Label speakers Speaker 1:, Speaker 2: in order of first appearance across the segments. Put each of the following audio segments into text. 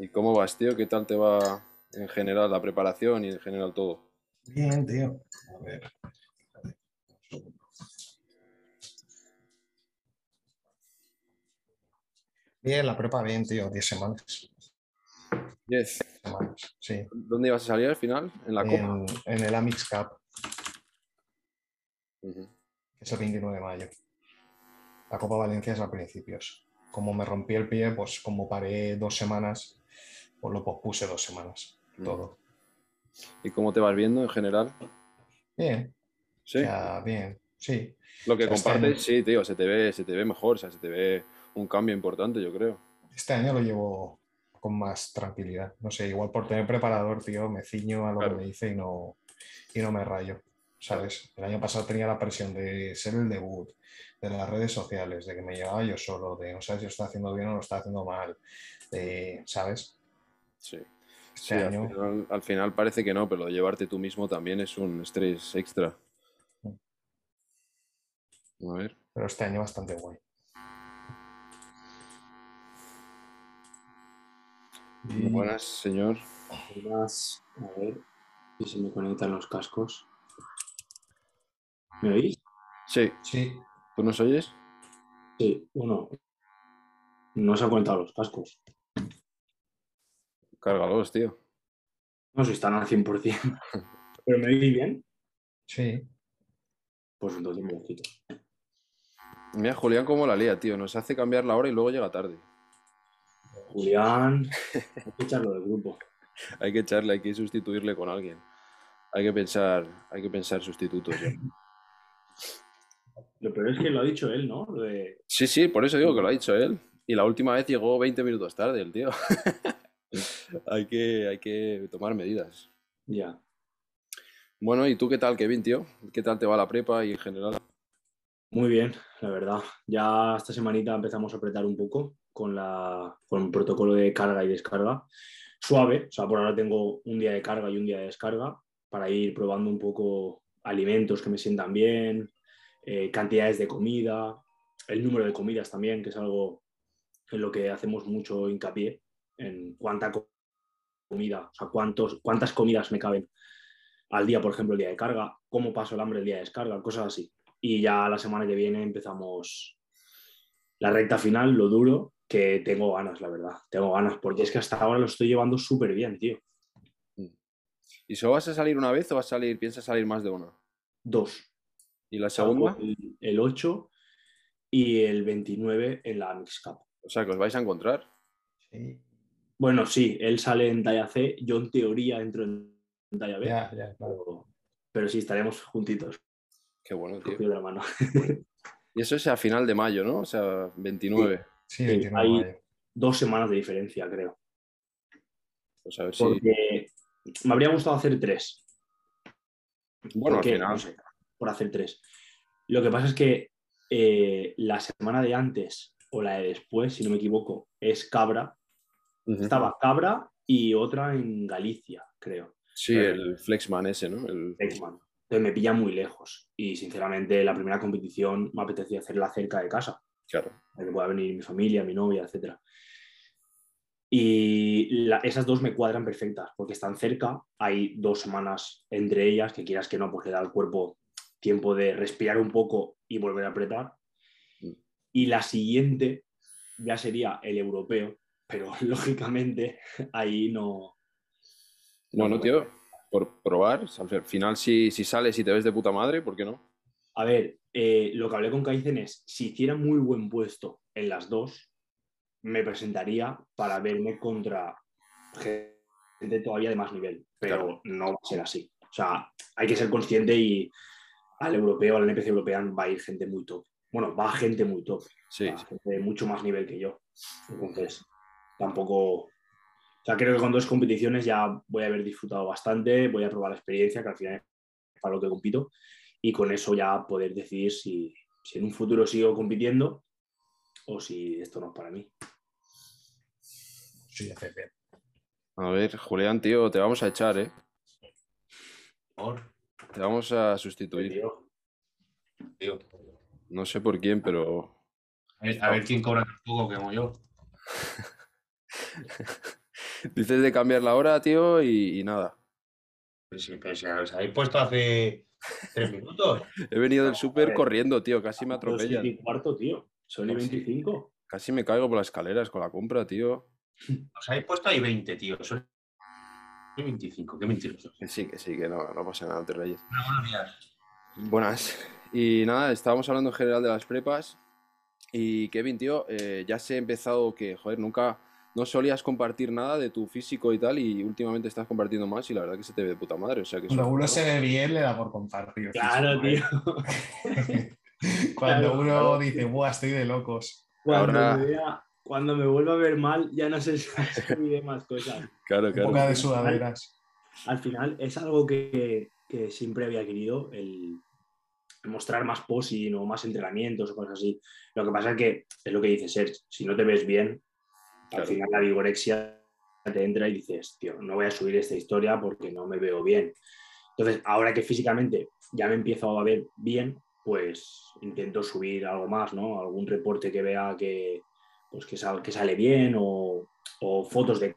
Speaker 1: ¿Y cómo vas, tío? ¿Qué tal te va en general la preparación y en general todo?
Speaker 2: Bien, tío. A ver. Bien, la prepa bien, tío. 10 semanas.
Speaker 1: 10.
Speaker 2: semanas, sí.
Speaker 1: ¿Dónde ibas a salir al final? ¿En la Copa?
Speaker 2: En, el Amix Cup, que es el 29 de mayo. La Copa Valencia es a principios. Como me rompí el pie, pues como paré dos semanas, pues lo pospuse dos semanas.
Speaker 1: Mm.
Speaker 2: Todo.
Speaker 1: ¿Y cómo te vas viendo en general?
Speaker 2: Bien,
Speaker 1: Sí.
Speaker 2: o sea, bien, sí.
Speaker 1: Lo que
Speaker 2: o sea, este
Speaker 1: compartes,
Speaker 2: año-
Speaker 1: sí, tío, se te ve, se te ve mejor, o sea, se te ve un cambio importante, yo creo.
Speaker 2: Este año lo llevo con más tranquilidad. No sé, igual por tener preparador, tío, me ciño a lo
Speaker 1: Claro.
Speaker 2: que me dice y no, y no me rayo. ¿Sabes? El año pasado tenía la presión de ser el debut, de las redes sociales, de que me llevaba yo solo, de no sabes si lo está haciendo bien o lo está haciendo mal. de- ¿Sabes?
Speaker 1: Sí.
Speaker 2: Este
Speaker 1: Sí, al final, al final parece que no, pero de llevarte tú mismo también es un estrés extra. A ver.
Speaker 2: Pero este año bastante guay.
Speaker 3: Mm.
Speaker 1: Buenas, señor.
Speaker 3: Buenas. A ver si se me conectan los cascos. ¿Me oís?
Speaker 1: Sí,
Speaker 2: Sí,
Speaker 1: ¿tú nos oyes?
Speaker 3: Sí, bueno. No se han conectado los cascos.
Speaker 1: Cárgalos, tío.
Speaker 3: No sé si están al 100%. ¿Pero me oís bien?
Speaker 2: sí.
Speaker 3: Pues entonces me quito.
Speaker 1: Mira, Julián, cómo la lía, tío. Nos hace cambiar la hora y luego llega tarde.
Speaker 3: Julián, hay que echarlo del grupo.
Speaker 1: Hay que echarle, hay que sustituirle con alguien. Hay que pensar, hay que pensar sustitutos.
Speaker 3: Lo peor es que lo ha dicho él, ¿no? De-
Speaker 1: Sí, sí, por eso digo que lo ha dicho él. Y la última vez llegó 20 minutos tarde el tío. hay, que, hay que tomar medidas.
Speaker 3: Ya.
Speaker 1: Bueno, ¿y tú qué tal, Kevin, tío? ¿Qué tal te va la prepa y en general?
Speaker 3: Muy bien, la verdad. Ya esta semanita empezamos a apretar un poco con, la, con el protocolo de carga y descarga. Suave, o sea, por ahora tengo un día de carga y un día de descarga para ir probando un poco alimentos que me sientan bien, eh, cantidades de comida, el número de comidas también, que es algo en lo que hacemos mucho hincapié, en cuánta co- comida, o sea, cuántos, cuántas comidas me caben al día, por ejemplo, el día de carga, cómo paso el hambre el día de descarga, cosas así. Y ya la semana que viene empezamos la recta final, lo duro, que tengo ganas, la verdad. Tengo ganas, porque es que hasta ahora lo estoy llevando súper bien, tío.
Speaker 1: ¿Y solo vas a salir una vez o vas a salir, piensas salir más de una?
Speaker 3: Dos.
Speaker 1: ¿Y la segunda?
Speaker 3: El, el 8 y el 29 en la Mix Cup.
Speaker 1: O sea, que os vais a encontrar.
Speaker 2: sí.
Speaker 3: Bueno, sí, él sale en talla C, yo en teoría entro en talla B,
Speaker 2: Ya, ya, claro.
Speaker 3: pero, pero sí, estaremos juntitos,
Speaker 1: Qué bueno, tío.
Speaker 3: cogidos de la mano.
Speaker 1: Y eso es a final de mayo, ¿no? O sea, 29.
Speaker 2: Sí,
Speaker 3: Sí,
Speaker 2: 29 de
Speaker 3: hay-
Speaker 2: mayo.
Speaker 3: Dos semanas de diferencia, creo.
Speaker 1: Pues a ver si.
Speaker 3: Porque me habría gustado hacer tres.
Speaker 1: Bueno, al
Speaker 3: ¿Por qué?
Speaker 1: final.
Speaker 3: No sé, por hacer tres. Lo que pasa es que eh, la semana de antes o la de después, si no me equivoco, es Cabra. Estaba Cabra y otra en Galicia, creo.
Speaker 1: Sí, el Flexman ese, ¿no? El...
Speaker 3: Exman. Entonces me pilla muy lejos. Y sinceramente, la primera competición me apetecía hacerla cerca de casa,
Speaker 1: Claro.
Speaker 3: para que pueda venir mi familia, mi novia, etc. Y la- esas dos me cuadran perfectas, porque están cerca, hay dos semanas entre ellas, que quieras que no, porque da al cuerpo tiempo de respirar un poco y volver a apretar.
Speaker 1: Mm.
Speaker 3: Y la siguiente ya sería el europeo, pero lógicamente ahí no,
Speaker 1: Bueno, tío, por probar. Al final, si, si sales y te ves de puta madre, ¿por qué no?
Speaker 3: A ver, eh, lo que hablé con Kaizen es, si hiciera muy buen puesto en las dos, me presentaría para verme contra gente todavía de más nivel, pero
Speaker 1: Claro.
Speaker 3: no va a ser así. O sea, hay que ser consciente y al europeo, al NPC European va a ir gente muy top. Bueno, va gente muy top,
Speaker 1: Sí,
Speaker 3: va gente de mucho más nivel que yo. Entonces, tampoco... O sea, creo que con dos competiciones ya voy a haber disfrutado bastante, voy a probar la experiencia, que al final es para lo que compito, y con eso ya poder decidir si, si en un futuro sigo compitiendo o si esto no es para mí.
Speaker 2: Sí, bien.
Speaker 1: A ver, Julián, tío, te vamos a echar, ¿eh?
Speaker 4: Por,
Speaker 1: Te vamos a sustituir.
Speaker 3: Tío,
Speaker 4: tío.
Speaker 1: No sé por quién, pero
Speaker 4: A ver, a ver quién cobra tan poco como yo.
Speaker 1: Dices de cambiar la hora, tío, y, y nada.
Speaker 4: Pues sí, pero si os habéis puesto hace tres minutos.
Speaker 1: He venido del súper corriendo, tío. Casi me atropellan.
Speaker 3: y cuarto, tío. Son y
Speaker 1: Pues sí.
Speaker 3: 25.
Speaker 1: Casi me caigo por las escaleras con la compra, tío.
Speaker 4: Os habéis puesto ahí 20, tío. Son 25, qué mentirosos.
Speaker 1: Que sí, que sí, que no, no pasa nada, te reyes.
Speaker 4: Bueno, buenos días.
Speaker 1: Buenas. Y nada, estábamos hablando en general de las prepas. Y Kevin, tío, eh, ya se ha empezado que, joder, nunca, no solías compartir nada de tu físico y tal, y últimamente estás compartiendo más, y la verdad que se te ve de puta madre. O sea que
Speaker 2: Cuando uno se ve bien, le da por compartir.
Speaker 3: Claro, tío.
Speaker 2: Cuando
Speaker 3: Claro,
Speaker 2: uno
Speaker 3: claro.
Speaker 2: dice, buah, estoy de locos.
Speaker 3: Cuando,
Speaker 1: Ahora-
Speaker 3: me vea- cuando me vuelva a ver mal, ya no sé si más cosas.
Speaker 1: Claro, claro.
Speaker 2: poco de sudaderas.
Speaker 3: Al final es algo que, que siempre había querido, el mostrar más posing o más entrenamientos o cosas así. Lo que pasa es que es lo que dice Serge, si no te ves bien,
Speaker 1: Claro.
Speaker 3: al final la vigorexia te entra y dices, tío, no voy a subir esta historia porque no me veo bien. Entonces, ahora que físicamente ya me empiezo a ver bien, pues intento subir algo más, ¿no? Algún reporte que vea que, pues que, sal- que sale bien o, o fotos de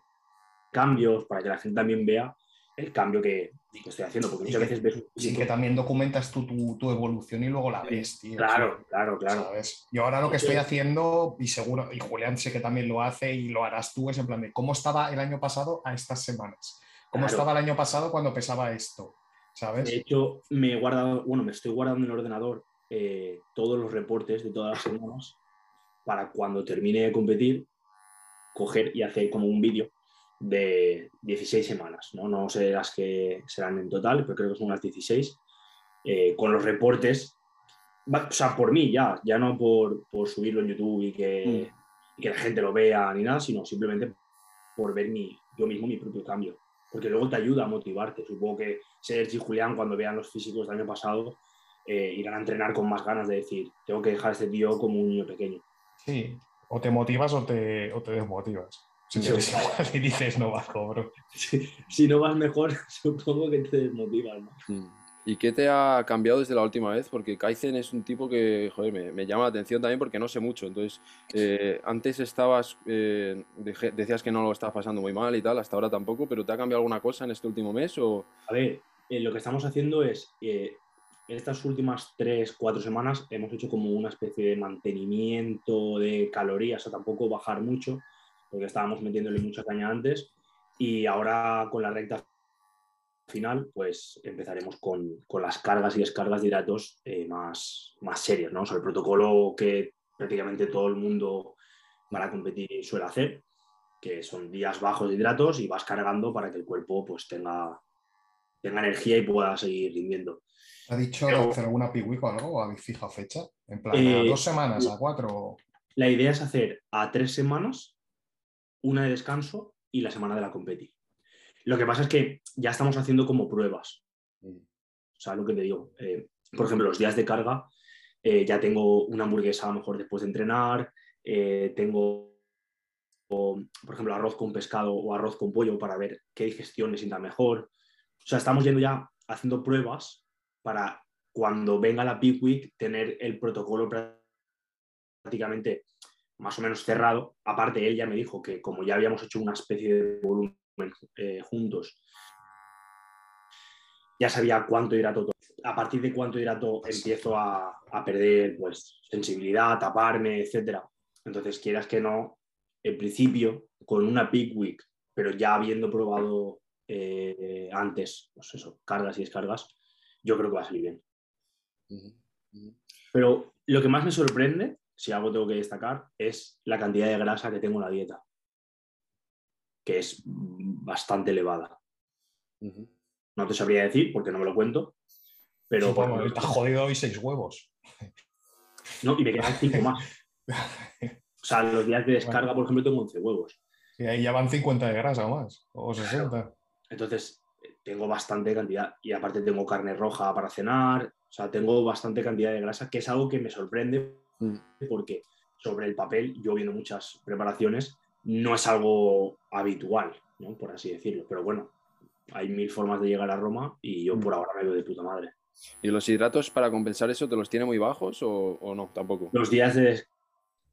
Speaker 3: cambios para que la gente también vea el cambio que, que estoy haciendo. Porque muchas
Speaker 2: que-
Speaker 3: veces ves
Speaker 2: Sí, que también documentas tú tu, tu evolución y luego la ves, tío.
Speaker 3: Claro, claro, claro.
Speaker 2: ¿sabes? Yo ahora lo que estoy haciendo, y seguro, y Julián sé que también lo hace y lo harás tú, es en plan de cómo estaba el año pasado a estas semanas. ¿Cómo
Speaker 3: Claro.
Speaker 2: estaba el año pasado cuando pesaba esto? ¿Sabes?
Speaker 3: De hecho, me he guardado, bueno, me estoy guardando en el ordenador eh, todos los reportes de todas las semanas para cuando termine de competir, coger y hacer como un vídeo de 16 semanas, ¿no? No sé las que serán en total, pero creo que son unas 16, eh, con los reportes, o sea, por mí ya, ya no por, por subirlo en YouTube y que, y que la gente lo vea ni nada, sino simplemente por ver mi, yo mismo mi propio cambio. Porque luego te ayuda a motivarte. Supongo que Sergi y Julián, cuando vean los físicos del año pasado, eh, irán a entrenar con más ganas de decir, tengo que dejar a este tío como un niño pequeño.
Speaker 2: Sí. O te motivas o te, o te desmotivas. Si te
Speaker 3: Sí.
Speaker 2: ves igual y dices, no bajo, bro.
Speaker 3: Si, si no vas mejor, supongo que te desmotivas. ¿no?
Speaker 1: Mm. ¿Y qué te ha cambiado desde la última vez? Porque Kaizen es un tipo que, joder, me, me llama la atención también porque no sé mucho. Entonces, eh, antes estabas, eh, decías que no lo estabas pasando muy mal y tal, hasta ahora tampoco, pero ¿te ha cambiado alguna cosa en este último mes? O...
Speaker 3: A ver, eh, lo que estamos haciendo es, eh, estas últimas tres, cuatro semanas hemos hecho como una especie de mantenimiento de calorías, o tampoco bajar mucho, porque estábamos metiéndole mucha caña antes, y ahora con la recta final, pues empezaremos con, con las cargas y descargas de hidratos eh, más, más serias, ¿no? O sea, el protocolo que prácticamente todo el mundo para competir suele hacer, que son días bajos de hidratos y vas cargando para que el cuerpo pues tenga tenga energía y pueda seguir rindiendo.
Speaker 2: ¿Ha dicho
Speaker 3: Pero-
Speaker 2: hacer alguna pick o algo? ¿O habéis fijado fecha? En plan,
Speaker 3: Eh,
Speaker 2: a dos semanas, a cuatro.
Speaker 3: La idea es hacer a tres semanas, una de descanso y la semana de la competi. Lo que pasa es que ya estamos haciendo como pruebas. O sea, lo que te digo. eh, por ejemplo, los días de carga, eh, ya tengo una hamburguesa a lo mejor después de entrenar, eh, tengo, o, por ejemplo, arroz con pescado o arroz con pollo para ver qué digestión le sienta mejor. O sea, estamos yendo ya haciendo pruebas para cuando venga la peak week tener el protocolo prácticamente más o menos cerrado. Aparte, él ya me dijo que como ya habíamos hecho una especie de volumen eh, juntos, ya sabía cuánto hidrato. to- A partir de cuánto hidrato empiezo a, a perder pues, sensibilidad, taparme, etcétera. Entonces, quieras que no, en principio, con una peak week, pero ya habiendo probado eh, antes, pues eso, cargas y descargas, yo creo que va a salir bien. Pero lo que más me sorprende, si algo tengo que destacar, es la cantidad de grasa que tengo en la dieta, que es bastante elevada. No te sabría decir porque no me lo cuento, pero
Speaker 2: Sí, has jodido hoy seis huevos.
Speaker 3: no, y me quedan cinco más. O sea, los días de descarga, por ejemplo, tengo 11 huevos.
Speaker 2: Y ahí ya van 50 de grasa o más. O 60.
Speaker 3: Entonces, tengo bastante cantidad. Y aparte tengo carne roja para cenar. O sea, tengo bastante cantidad de grasa, que es algo que me sorprende
Speaker 1: Mm.
Speaker 3: porque sobre el papel, yo viendo muchas preparaciones, no es algo habitual, ¿no? por así decirlo. Pero bueno, hay mil formas de llegar a Roma y yo
Speaker 1: Mm.
Speaker 3: por ahora me veo de puta madre.
Speaker 1: ¿Y los hidratos para compensar eso te los tiene muy bajos o, o no? Tampoco.
Speaker 3: Los días de...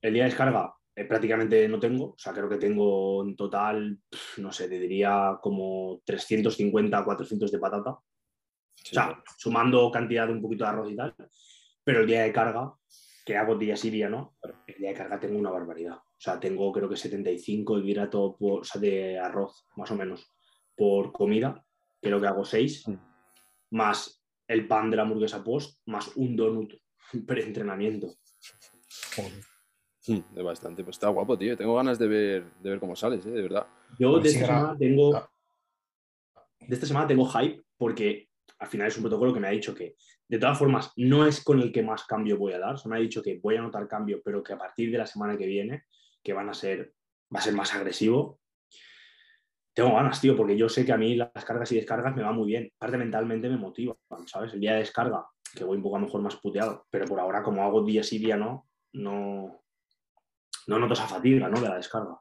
Speaker 3: El día de descarga eh, prácticamente no tengo, o sea, creo que tengo en total, no sé, te diría como 350, 400 de patata. O sea, sumando cantidad de un poquito de arroz y tal. Pero el día de carga, que hago día sí, día no, el día de carga tengo una barbaridad. O sea, tengo creo que 75 hidratos por, o sea, de arroz, más o menos, por comida. Creo que hago 6,
Speaker 1: Mm.
Speaker 3: más el pan de la hamburguesa post, más un donut pre-entrenamiento.
Speaker 1: Mm, De bastante. Pues está guapo, tío. Tengo ganas de ver, de ver cómo sales, ¿eh? de verdad.
Speaker 3: Yo de esta, semana tengo, de esta semana tengo hype porque al final es un protocolo que me ha dicho que, de todas formas, no es con el que más cambio voy a dar. O sea, me ha dicho que voy a notar cambio, pero que a partir de la semana que viene, que van a ser, va a ser más agresivo. Tengo ganas, tío, porque yo sé que a mí las cargas y descargas me van muy bien. Aparte, mentalmente me motiva, ¿sabes? El día de descarga, que voy un poco a lo mejor más puteado, pero por ahora, como hago día sí, día no, no, no noto esa fatiga, ¿no? De la descarga.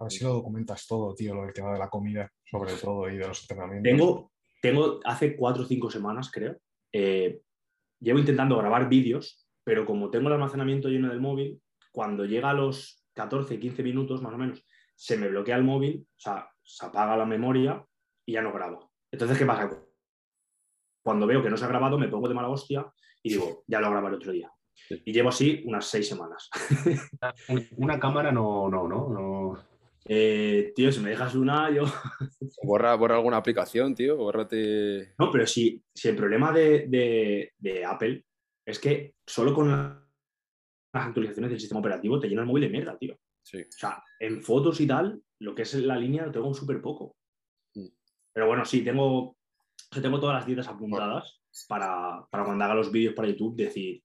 Speaker 2: A ver si lo documentas todo, tío, lo del tema de la comida, sobre todo, y de los entrenamientos.
Speaker 3: Tengo, tengo hace cuatro o cinco semanas, creo, eh, llevo intentando grabar vídeos, pero como tengo el almacenamiento lleno del móvil, cuando llega a los 14, 15 minutos más o menos, se me bloquea el móvil, o sea, se apaga la memoria y ya no grabo. Entonces, ¿qué pasa? Cuando veo que no se ha grabado, me pongo de mala hostia y digo, ya lo grabaré otro día. Y llevo así unas seis semanas.
Speaker 4: Una cámara no, no, no, no.
Speaker 3: Eh, tío, si me dejas una, yo...
Speaker 1: Borra, borra alguna aplicación, tío. Bórrate.
Speaker 3: No, pero si, si el problema de, de- de Apple es que solo con la- las actualizaciones del sistema operativo te llena el móvil de mierda, tío.
Speaker 1: Sí.
Speaker 3: O sea, en fotos y tal, lo que es la línea lo tengo súper poco.
Speaker 1: Mm.
Speaker 3: Pero bueno, sí, tengo, tengo todas las dietas apuntadas para, para cuando haga los vídeos para YouTube decir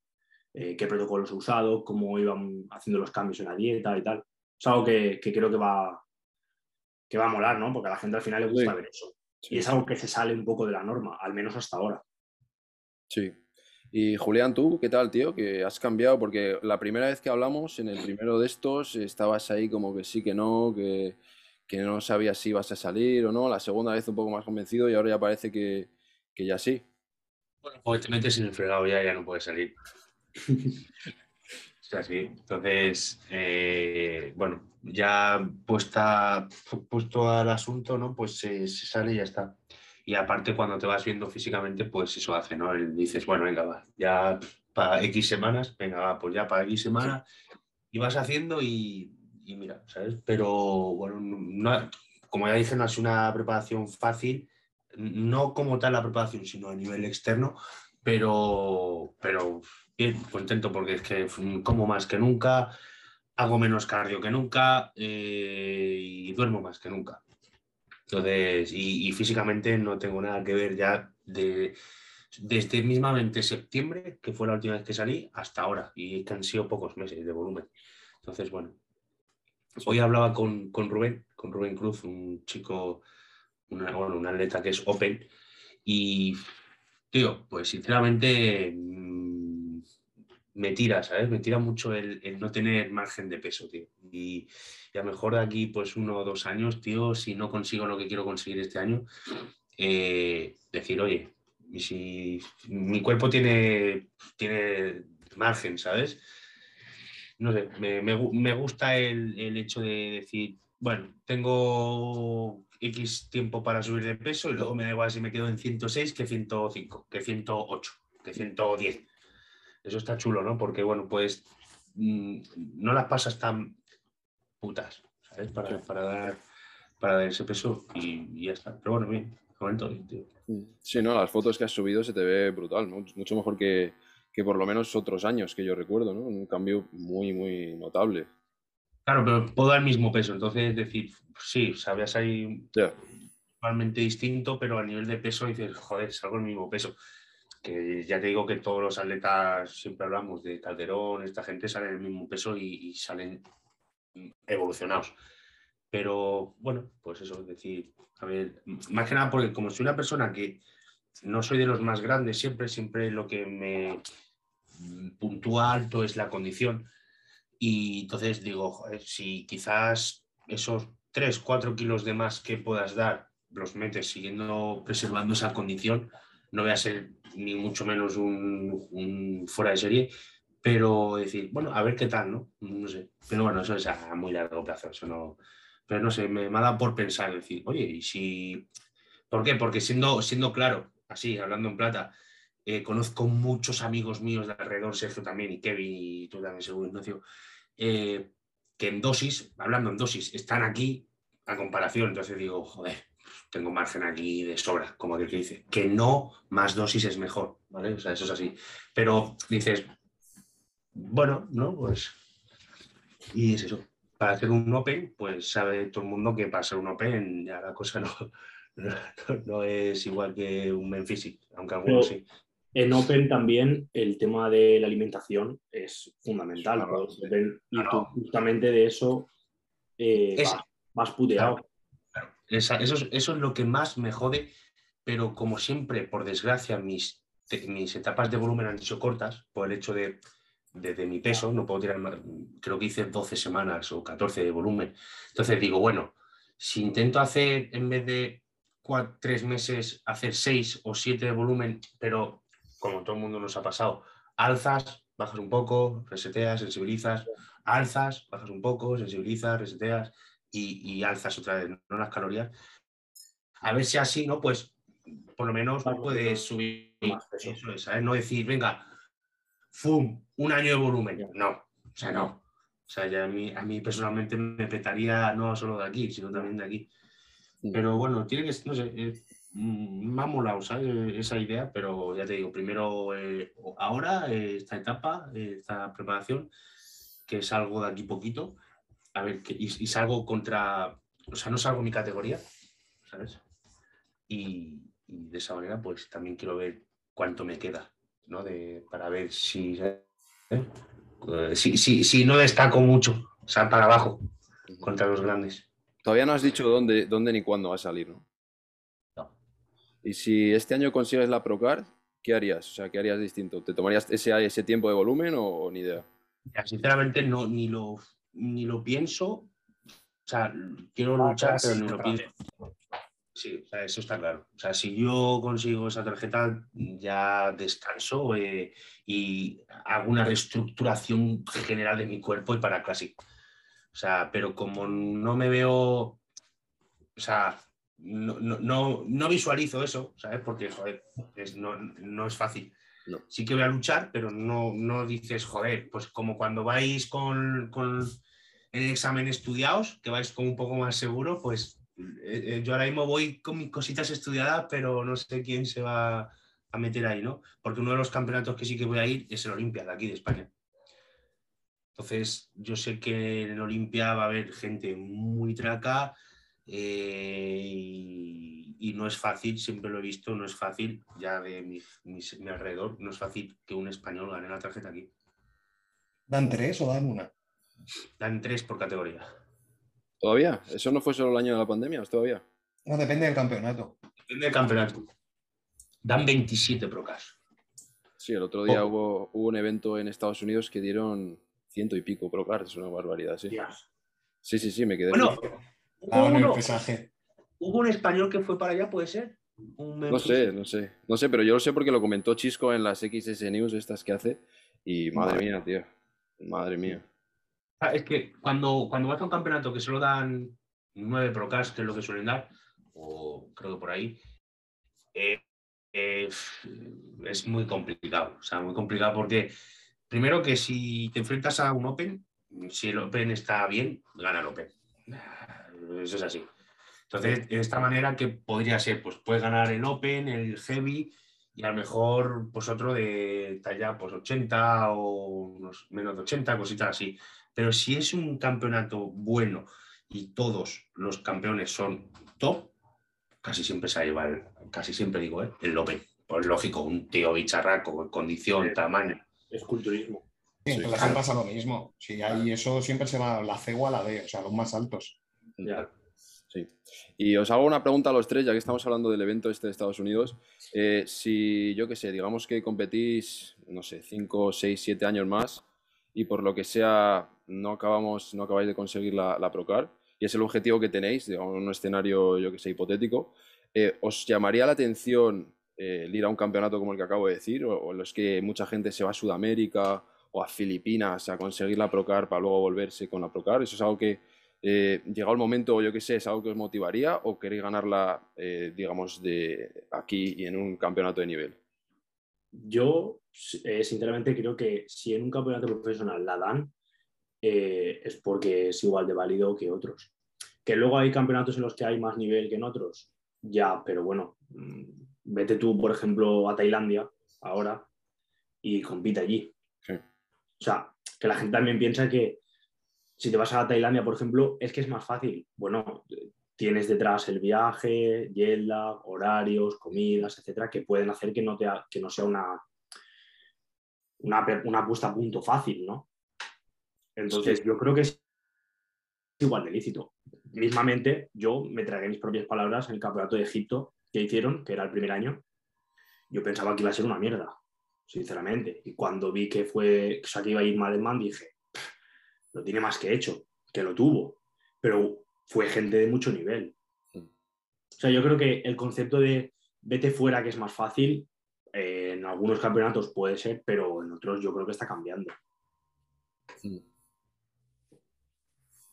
Speaker 3: eh, qué protocolos he usado, cómo iban haciendo los cambios en la dieta y tal. Es algo que, que creo que va, que va a molar, ¿no? Porque a la gente al final le gusta
Speaker 1: Sí.
Speaker 3: ver eso.
Speaker 1: Sí,
Speaker 3: Y es algo que se sale un poco de la norma, al menos hasta ahora.
Speaker 1: Sí. Y Julián, tú, ¿qué tal, tío? Que has cambiado, porque la primera vez que hablamos, en el primero de estos, estabas ahí como que sí, que no, que, que no sabías si ibas a salir o no. La segunda vez un poco más convencido y ahora ya parece que, que ya sí.
Speaker 4: Bueno, pues te metes en el fregado ya, ya no puedes salir. O sea, sí. Entonces, eh, bueno, ya puesta, pu- puesto al asunto, ¿no? Pues se, sale y ya está. Y aparte, cuando te vas viendo físicamente, pues eso hace, ¿no? Dices, bueno, venga, va, ya para X semanas, venga, va, pues ya para X semanas, y vas haciendo y, y mira, ¿sabes? Pero bueno, no- como ya dije, no es una preparación fácil, no como tal la preparación, sino a nivel externo, pero, pero bien, contento porque es que como más que nunca, hago menos cardio que nunca eh, y duermo más que nunca. Entonces, y, físicamente no tengo nada que ver ya de, desde mismamente septiembre, que fue la última vez que salí, hasta ahora, y que han sido pocos meses de volumen. Entonces, bueno, hoy hablaba con, con Rubén, con Rubén Cruz, un chico, una, bueno, un atleta que es Open, y, tío, pues sinceramente me tira, ¿sabes? Me tira mucho el, el no tener margen de peso, tío. Y, a lo mejor de aquí, pues uno o dos años, tío, si no consigo lo que quiero conseguir este año, eh, decir, oye, si mi cuerpo tiene, tiene margen, ¿sabes? No sé, me, me gusta el, el hecho de decir, bueno, tengo X tiempo para subir de peso y luego me da igual si me quedo en 106 que 105, que 108, que 110. Eso está chulo, ¿no? Porque, bueno, pues mm, no las pasas tan putas, ¿sabes? Para, para dar, para dar ese peso y, y ya está. Pero bueno, bien, momento bien, tío.
Speaker 1: Sí, no, las fotos que has subido se te ve brutal, ¿no? Mucho mejor que, que por lo menos otros años que yo recuerdo, ¿no? Un cambio muy, muy notable.
Speaker 4: Claro, pero puedo dar el mismo peso, entonces decir, sí, sabías ahí
Speaker 1: Ya,
Speaker 4: totalmente distinto, pero a nivel de peso dices, joder, salgo el mismo peso. Que ya te digo que todos los atletas, siempre hablamos de Calderón, esta gente sale en el mismo peso y, salen evolucionados. Pero bueno, pues eso, es decir, a ver, más que nada porque como soy una persona que no soy de los más grandes, siempre, siempre lo que me puntúa alto es la condición. Y entonces digo, si quizás esos 3, 4 kilos de más que puedas dar los metes siguiendo preservando esa condición, no voy a ser ni mucho menos un, fuera de serie, pero decir, bueno, a ver qué tal, ¿no? No sé. Pero bueno, eso es a muy largo plazo, eso no. Pero no sé, me, me ha dado por pensar, decir, oye, y si. ¿Por qué? Porque siendo, siendo claro, así, hablando en plata, eh, conozco muchos amigos míos de alrededor, Sergio también, y Kevin, y tú también, seguro, Ignacio, eh, que en dosis, hablando en dosis, están aquí a comparación. Entonces digo, joder, tengo margen aquí de sobra, como aquel que dice, que no más dosis es mejor, ¿vale? O sea, eso es así. Pero dices, bueno, ¿no? Pues, y es eso. Para hacer un Open, pues sabe todo el mundo que para ser un Open ya la cosa no, no, no es igual que un Memphis, aunque algunos sí.
Speaker 3: En Open también el tema de la alimentación es fundamental.
Speaker 4: Claro.
Speaker 3: y tú justamente de eso eh,
Speaker 4: Es-
Speaker 3: vas, vas puteado.
Speaker 4: Claro, eso, es, eso es lo que más me jode, pero como siempre, por desgracia, mis, mis etapas de volumen han sido cortas por el hecho de, de, mi peso, no puedo tirar más, creo que hice 12 semanas o 14 de volumen. Entonces digo, bueno, si intento hacer en vez de cua- tres meses, hacer seis o siete de volumen, pero como todo el mundo nos ha pasado, alzas, bajas un poco, reseteas, sensibilizas, alzas, bajas un poco, sensibilizas, reseteas y, y alzas otra vez, ¿no? Las calorías. A ver si así, ¿no? Pues por lo menos
Speaker 3: Claro,
Speaker 4: puedes subir.
Speaker 3: más peso.
Speaker 4: Eso es, ¿sabes? No decir, venga, ¡fum! Un año de volumen. No, o sea, no. O sea, ya a mí, a mí personalmente me petaría no solo de aquí, sino también de aquí. Pero bueno, tiene que, no sé, eh, me ha molado, ¿sabes? Esa idea, pero ya te digo, primero eh, ahora, eh, esta etapa, eh, esta preparación, que salgo de aquí poquito, a ver, que, y, y salgo contra, o sea, no salgo mi categoría, ¿sabes? Y, y de esa manera, pues también quiero ver cuánto me queda, ¿no? De, para ver si, ¿eh? Eh, si, si, si no destaco mucho, o sea, para abajo, contra los grandes.
Speaker 1: Todavía no has dicho dónde, dónde ni cuándo va a salir, ¿no?
Speaker 4: No.
Speaker 1: Y si este año consigues la Procard, ¿qué harías? O sea, ¿qué harías distinto? ¿Te tomarías ese, ese tiempo de volumen o, o ni idea?
Speaker 4: Ya, Sinceramente, no, ni, lo, ni lo pienso. O sea, quiero
Speaker 2: Ah,
Speaker 4: luchar,
Speaker 2: casi,
Speaker 4: pero ni lo pienso. Sí, o sea, eso está claro. O sea, si yo consigo esa tarjeta, ya descanso eh, y hago una reestructuración general de mi cuerpo y para Classic. O sea, pero como no me veo, o sea, no, no, no, no visualizo eso, ¿sabes? Porque, joder, es- no, no es fácil.
Speaker 1: No.
Speaker 4: Sí que voy a luchar, pero no, no dices, joder, pues como cuando vais con, con el examen estudiados, que vais como un poco más seguro, pues eh, eh, yo ahora mismo voy con mis cositas estudiadas, pero no sé quién se va a meter ahí, ¿no? Porque uno de los campeonatos que sí que voy a ir es el Olimpia, de aquí de España. Entonces, yo sé que en el Olimpia va a haber gente muy traca eh, y, y no es fácil, siempre lo he visto, no es fácil, ya de mi, mi- mi alrededor, no es fácil que un español gane la tarjeta aquí.
Speaker 2: ¿Dan tres o dan una?
Speaker 4: Dan tres por categoría.
Speaker 1: ¿Todavía? ¿Eso no fue solo el año de la pandemia? ¿Es todavía?
Speaker 2: No, depende del campeonato.
Speaker 4: Depende del campeonato. Dan 27 procas.
Speaker 1: Sí, el otro día hubo, hubo un evento en Estados Unidos que dieron ciento y pico Procard, es una barbaridad, sí. Sí, sí, sí, me quedé.
Speaker 4: Bueno. Hubo,
Speaker 2: Ah, en el
Speaker 4: uno-
Speaker 2: pesaje.
Speaker 4: hubo un español que fue para allá, ¿puede ser? Un
Speaker 1: No sé, no sé. No sé, pero yo lo sé porque lo comentó Chisco en las XS News estas que hace. Y madre mía, tío. Madre mía.
Speaker 4: Ah, Es que cuando, cuando vas a un campeonato que solo dan nueve procas, que es lo que suelen dar, o creo que por ahí, eh, eh, es muy complicado. O sea, muy complicado porque, primero que si te enfrentas a un Open, si el Open está bien, gana el Open. Eso es así. Entonces, de esta manera que podría ser, pues puedes ganar el Open, el Heavy y a lo mejor pues otro de talla pues 80 o unos menos de 80, cositas así. Pero si es un campeonato bueno y todos los campeones son top, casi siempre se lleva el, casi siempre digo, ¿eh? el Open. Pues lógico, un tío bicharraco, condición, tamaño.
Speaker 3: Es culturismo.
Speaker 2: Sí,
Speaker 1: Sí,
Speaker 4: claro.
Speaker 2: pasa lo mismo. Si hay eso, siempre se va la C o a la D, o sea, los más altos.
Speaker 3: Ya.
Speaker 1: Sí. Y os hago una pregunta a los tres, ya que estamos hablando del evento este de Estados Unidos. Eh, si, yo qué sé, digamos que competís, no sé, 5, 6, 7 años más y por lo que sea no acabamos, no acabáis de conseguir la, la Procar y es el objetivo que tenéis, digamos, en un escenario, yo que sé, hipotético, eh, ¿os llamaría la atención eh, el ir a un campeonato como el que acabo de decir? ¿O, o los que mucha gente se va a Sudamérica o a Filipinas a conseguir la Procar para luego volverse con la Procar? ¿Eso es algo que, eh, llegado el momento, yo qué sé, es algo que os motivaría o queréis ganarla, eh, digamos, de aquí y en un campeonato de nivel?
Speaker 3: Yo, eh, sinceramente, creo que si en un campeonato profesional la dan, eh, es porque es igual de válido que otros. Que luego hay campeonatos en los que hay más nivel que en otros, ya, pero bueno, mm, vete tú, por ejemplo, a Tailandia ahora y compite allí.
Speaker 1: Sí.
Speaker 3: O sea, que la gente también piensa que si te vas a Tailandia, por ejemplo, es que es más fácil. Bueno, tienes detrás el viaje, jet lag, horarios, comidas, etcétera, que pueden hacer que no, te que no sea una, una, una puesta a punto fácil, ¿no? Entonces,
Speaker 1: Sí.
Speaker 3: yo creo que es igual de lícito. Mismamente, yo me tragué mis propias palabras en el campeonato de Egipto que hicieron, que era el primer año. Yo pensaba que iba a ser una mierda, sinceramente. Y cuando vi que fue, o sea, que iba a ir Madelman, dije, "Pff, lo tiene más que hecho, que lo tuvo. Pero fue gente de mucho nivel. O sea, yo creo que el concepto de vete fuera, que es más fácil, eh, en algunos campeonatos puede ser, pero en otros yo creo que está cambiando.
Speaker 1: Mm.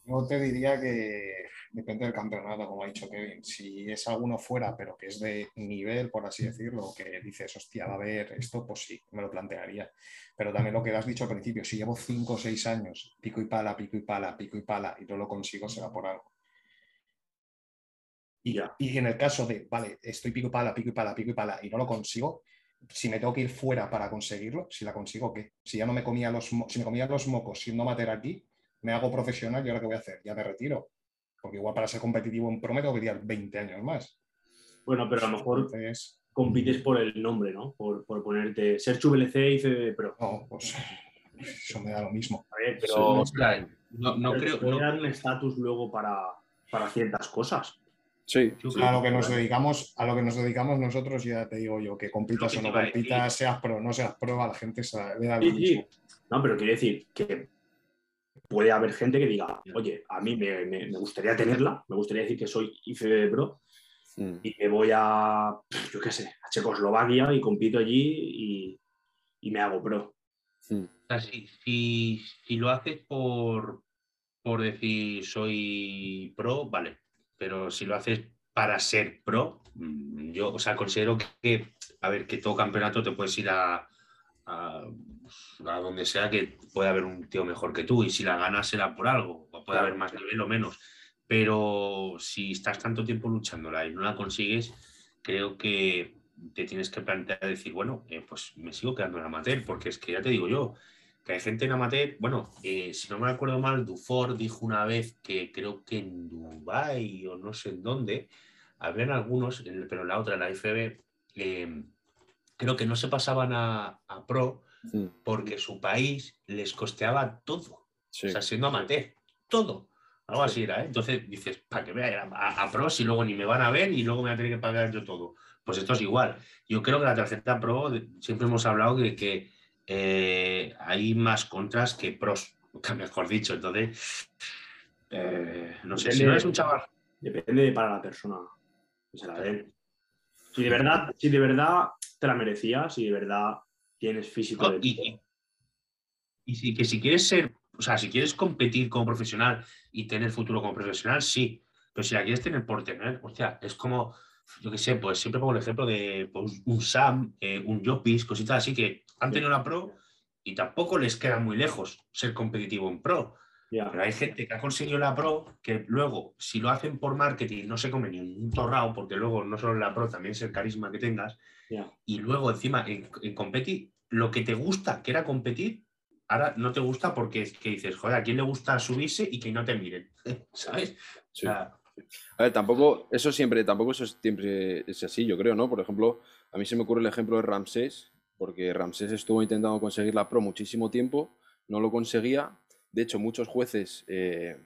Speaker 2: Yo te diría que depende del campeonato, como ha dicho Kevin. Si es alguno fuera, pero que es de nivel, por así decirlo, que dices, hostia, va a haber esto, pues sí, me lo plantearía. Pero también lo que has dicho al principio, si llevo 5 o 6 años, pico y pala, pico y pala, pico y pala, y no lo consigo, será por algo. Y,
Speaker 3: Ya.
Speaker 2: y en el caso de, vale, estoy pico y pala, pico y pala, pico y pala, y no lo consigo, si me tengo que ir fuera para conseguirlo, si la consigo, ¿qué? Si ya no me comía los, si me comía los mocos siendo amateur aquí, me hago profesional y ahora qué voy a hacer? Ya me retiro. Porque igual para ser competitivo en pro me tengo que tirar 20 años más.
Speaker 3: Bueno, pero a lo mejor
Speaker 2: Entonces,
Speaker 3: compites por el nombre, ¿no? Por, por ponerte Sergio VLC y CB Pro.
Speaker 2: no, pues eso me da lo mismo.
Speaker 3: A ver, pero
Speaker 4: no, no
Speaker 3: pero
Speaker 4: creo.
Speaker 3: puede
Speaker 4: no-
Speaker 3: dar un estatus luego para, para ciertas cosas.
Speaker 1: Sí, sí.
Speaker 4: creo
Speaker 2: A lo que nos dedicamos, a lo que nos dedicamos nosotros, ya te digo yo, que compitas
Speaker 4: que
Speaker 2: o no compitas, seas pro o no seas pro, a la gente se- le da lo
Speaker 3: Sí,
Speaker 2: mismo.
Speaker 3: sí. No, pero quiere decir que puede haber gente que diga, oye, a mí me, me- me gustaría tenerla, me gustaría decir que soy IFBB Pro
Speaker 1: Mm.
Speaker 3: y que voy a, yo qué sé, a Checoslovaquia y compito allí y, y me hago pro.
Speaker 1: Mm.
Speaker 4: O sea, si, si- si lo haces por, por decir soy pro, vale. Pero si lo haces para ser pro, mm, yo, o sea, considero que, a ver, que todo campeonato te puedes ir a, a, a donde sea que pueda haber un tío mejor que tú. Y si la ganas será por algo, o puede haber más nivel o menos. Pero si estás tanto tiempo luchándola y no la consigues, creo que te tienes que plantear decir, bueno, eh, pues me sigo quedando en amateur, porque es que ya te digo yo, que hay gente en amateur, bueno, eh, si no me acuerdo mal, Dufour dijo una vez que creo que en Dubái o no sé en dónde, habían algunos, pero en la otra, en la IFB, eh, creo que no se pasaban a, a pro porque su país les costeaba todo.
Speaker 1: Sí.
Speaker 4: O sea, siendo amateur, todo. Algo
Speaker 3: Sí.
Speaker 4: así era, ¿eh? Entonces dices, para que vea a, a pros y luego ni me van a ver y luego me voy a tener que pagar yo todo. Pues esto es igual. Yo creo que la tarjeta pro, siempre hemos hablado de que eh, hay más contras que pros, mejor dicho. Entonces, eh, no sé, si no eres un chaval.
Speaker 3: Depende de para la persona que se la den. Si de verdad, si de verdad te la merecías, si de verdad tienes físico
Speaker 4: No,
Speaker 3: de
Speaker 4: y, y- y que si quieres ser, o sea, si quieres competir como profesional y tener futuro como profesional, sí. Pero si la quieres tener por tener, o sea, es como, yo qué sé, pues siempre pongo el ejemplo de pues, un Sam, eh, un Jopis, cositas así que han tenido la pro y tampoco les queda muy lejos ser competitivo en pro. Pero hay gente que ha conseguido la pro que luego, si lo hacen por marketing, no se come ni un torrao, porque luego no solo la pro, también es el carisma que tengas.
Speaker 3: Ya.
Speaker 4: Y luego, encima, en, en competir, lo que te gusta, que era competir, ahora no te gusta porque es que dices, joder, ¿a quién le gusta subirse y que no te miren? ¿Sabes?
Speaker 1: Sí.
Speaker 4: O sea,
Speaker 1: A ver, tampoco, eso siempre, tampoco eso siempre es así, yo creo, ¿no? Por ejemplo, a mí se me ocurre el ejemplo de Ramsés, porque Ramsés estuvo intentando conseguir la pro muchísimo tiempo, no lo conseguía. De hecho, muchos jueces eh,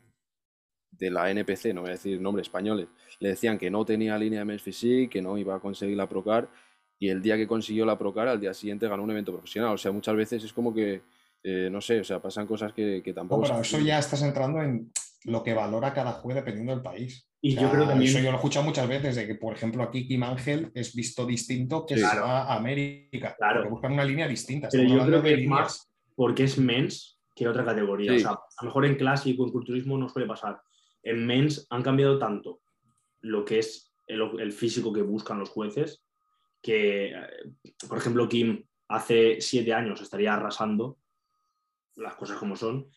Speaker 1: de la NPC, no voy a decir nombres españoles, le decían que no tenía línea de Men's Physique, que no iba a conseguir la Procar, y el día que consiguió la Procar, al día siguiente ganó un evento profesional. O sea, muchas veces es como que, eh, no sé, o sea, pasan cosas que, que
Speaker 2: No,
Speaker 1: tampoco...
Speaker 2: pero
Speaker 1: se-
Speaker 2: eso ya estás entrando en lo que valora cada juez dependiendo del país.
Speaker 3: Y
Speaker 2: O
Speaker 3: yo
Speaker 2: sea,
Speaker 3: creo también.
Speaker 2: Eso yo lo he escuchado muchas veces, de que, por ejemplo, aquí Kim Ángel es visto distinto que
Speaker 1: Sí.
Speaker 3: Claro.
Speaker 2: a América.
Speaker 3: Claro.
Speaker 2: Porque buscan una línea distinta.
Speaker 3: Pero yo creo que es más, porque es mens que otra categoría.
Speaker 1: Sí.
Speaker 3: O sea, a lo mejor en clásico, en culturismo no suele pasar. En mens han cambiado tanto lo que es el, el físico que buscan los jueces que, eh, por ejemplo, Kim hace siete años estaría arrasando las cosas como son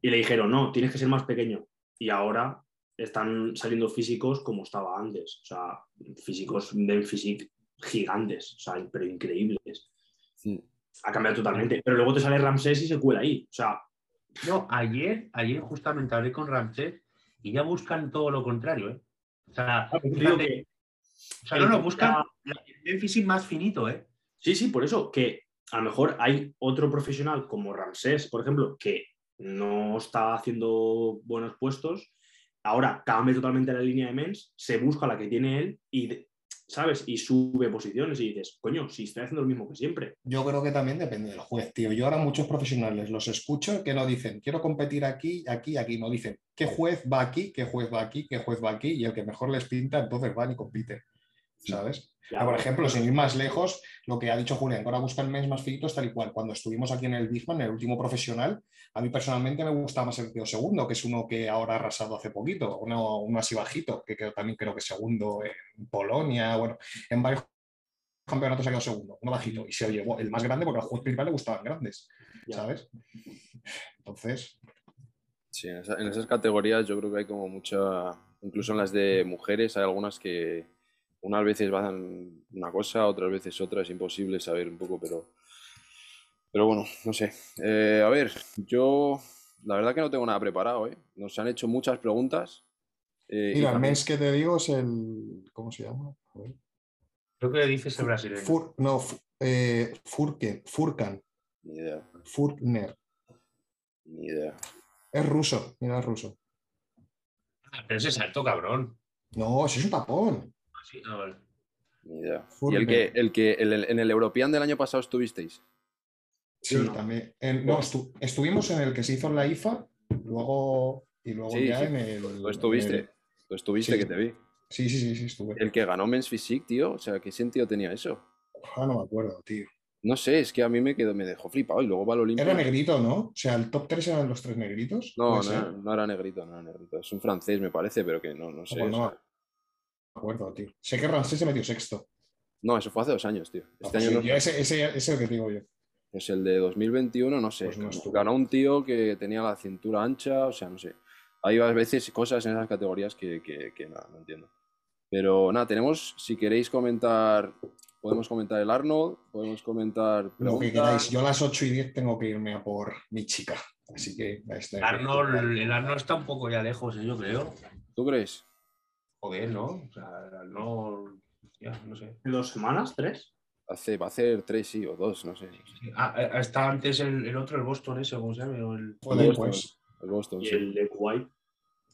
Speaker 3: y le dijeron, no, tienes que ser más pequeño. Y ahora están saliendo físicos como estaba antes. O sea, físicos de physique gigantes, o sea, pero increíbles.
Speaker 1: Sí.
Speaker 3: Ha cambiado totalmente. Pero luego te sale Ramsés y se cuela ahí. O sea,
Speaker 4: No, ayer, ayer justamente hablé con Ramsés y ya buscan todo lo contrario, ¿eh? O sea,
Speaker 3: digo
Speaker 4: fíjate,
Speaker 3: que-
Speaker 4: o sea, no, no, buscan la- el déficit más finito, ¿eh?
Speaker 3: Sí, sí, por eso que a lo mejor hay otro profesional como Ramsés, por ejemplo, que no está haciendo buenos puestos, ahora cambia totalmente la línea de mens, se busca la que tiene él y, ¿sabes? Y sube posiciones y dices, coño, si estoy haciendo lo mismo que siempre.
Speaker 2: Yo creo que también depende del juez, tío. Yo ahora muchos profesionales los escucho que no dicen, quiero competir aquí, aquí, aquí. No dicen, ¿qué juez va aquí? ¿Qué juez va aquí? ¿Qué juez va aquí? Y el que mejor les pinta, entonces van y compiten. ¿Sabes?
Speaker 3: Ya,
Speaker 2: por ejemplo, sin ir más lejos, lo que ha dicho Julián, que ahora buscan mes más finitos, tal y cual. Cuando estuvimos aquí en el Bigman, el último profesional, a mí personalmente me gustaba más el tío segundo, que es uno que ahora ha arrasado hace poquito, uno, uno así bajito, que creo- también creo que segundo en Polonia, bueno, en varios campeonatos ha quedado segundo, uno bajito, y se llevó el más grande porque al juez principal le gustaban grandes,
Speaker 3: Ya.
Speaker 2: ¿sabes? Entonces,
Speaker 1: Sí, en esas categorías yo creo que hay como mucha, incluso en las de mujeres hay algunas que unas veces van una cosa, otras veces otra, es imposible saber un poco, pero, pero bueno, no sé. Eh, a ver, yo la verdad que no tengo nada preparado, ¿eh? Nos han hecho muchas preguntas. eh, y
Speaker 2: mira, el mes que te digo es el, ¿cómo se llama? A ver.
Speaker 4: Creo que dices el brasileño.
Speaker 2: Fur- no, eh, Furken, Furkan,
Speaker 1: Ni idea,
Speaker 2: Furkner.
Speaker 1: ni idea.
Speaker 2: Es ruso, mira, es ruso.
Speaker 4: Ah, Pero ese salto, cabrón.
Speaker 2: No, ese es un tapón.
Speaker 4: Sí, ah, vale.
Speaker 1: Ni idea. Y el que, el que el- el- en el European del año pasado estuvisteis.
Speaker 2: Sí,
Speaker 3: no.
Speaker 2: también. En- no, estu- estuvimos en el que se hizo en la IFA, luego y luego
Speaker 1: Sí,
Speaker 2: ya
Speaker 1: sí.
Speaker 2: en el.
Speaker 1: Tú estuviste,
Speaker 2: en el-
Speaker 1: tú estuviste
Speaker 2: sí.
Speaker 1: que te vi.
Speaker 2: Sí, sí, sí, sí, estuve.
Speaker 1: El que ganó Men's Physique, tío, o sea, ¿qué sentido tenía eso?
Speaker 2: Ah, no me acuerdo, tío.
Speaker 1: No sé, es que a mí me quedó, me dejó flipado y luego va al Olimpia.
Speaker 2: Era negrito, ¿no? O sea, el top 3 eran los tres negritos.
Speaker 1: No,
Speaker 2: ¿Puede
Speaker 1: no, no era negrito, no era negrito. Es un francés, me parece, pero que no, no sé.
Speaker 2: Pues no
Speaker 1: o sea,
Speaker 2: me acuerdo, tío. Sé que Ramsey se metió sexto.
Speaker 1: no, eso fue hace dos años, tío. Este año
Speaker 2: sí,
Speaker 1: no.
Speaker 2: yo ese, ese, ese es el que digo yo.
Speaker 1: Pues el de 2021, no sé.
Speaker 2: Pues no
Speaker 1: ganó un tío que tenía la cintura ancha, o sea, no sé. Hay a veces cosas en esas categorías que, que, que nada, no entiendo. Pero nada, tenemos, si queréis comentar, podemos comentar el Arnold, podemos comentar
Speaker 2: Lo que queráis. Yo a las 8 y 10 tengo que irme a por mi chica. Así que. este-
Speaker 4: Arnold, el Arnold está un poco ya lejos, ¿eh? yo creo.
Speaker 1: ¿Tú crees?
Speaker 4: Joder, ¿no? O sea, el Arnold. Ya, no sé.
Speaker 3: ¿Dos semanas? ¿Tres?
Speaker 1: Hace, va a hacer tres, sí, o dos, no sé.
Speaker 4: Sí. Ah, eh, está antes el, el otro, el Boston ese, ¿cómo se llama? O el-
Speaker 1: El
Speaker 2: después.
Speaker 1: Boston, el Boston,
Speaker 3: Y
Speaker 1: sí.
Speaker 3: el de Kuwait.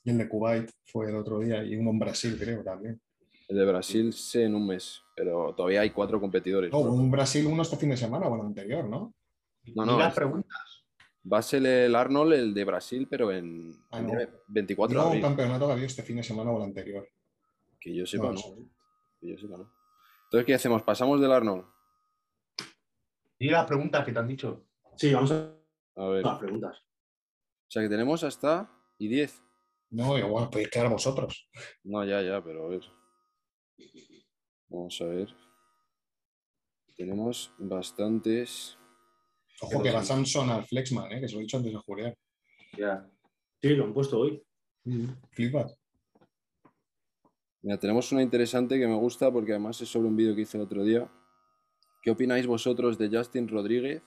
Speaker 2: Y el de Kuwait fue el otro día. Y uno en Brasil, creo, también.
Speaker 1: El de Brasil sé en un mes, pero todavía hay cuatro competidores.
Speaker 2: No,
Speaker 1: ¿no?
Speaker 2: un Brasil uno este fin de semana, bueno, anterior, ¿no?
Speaker 1: No, no,
Speaker 4: las preguntas.
Speaker 1: Va a ser el Arnold, el de Brasil, pero en
Speaker 2: Ah,
Speaker 1: el
Speaker 2: no.
Speaker 1: día 24 de
Speaker 2: No, un campeonato que había este fin de semana o el anterior.
Speaker 1: Que yo sepa,
Speaker 2: No.
Speaker 1: Que yo sepa, no. Entonces, ¿qué hacemos? ¿Pasamos del Arnold?
Speaker 4: Y las preguntas que te han dicho.
Speaker 3: Sí, vamos a
Speaker 1: A ver.
Speaker 3: las preguntas.
Speaker 1: O sea, que tenemos hasta y 10.
Speaker 2: No, igual, podéis quedar vosotros.
Speaker 1: No, ya, ya, pero a ver. Vamos a ver. Tenemos bastantes.
Speaker 2: Ojo que va Samson al Flexman, ¿eh? que se lo he dicho antes a Julián.
Speaker 4: Ya.
Speaker 3: Sí, lo han puesto hoy.
Speaker 2: Flipas.
Speaker 1: Mira, tenemos una interesante que me gusta porque además es sobre un vídeo que hice el otro día. ¿Qué opináis vosotros de Justin Rodríguez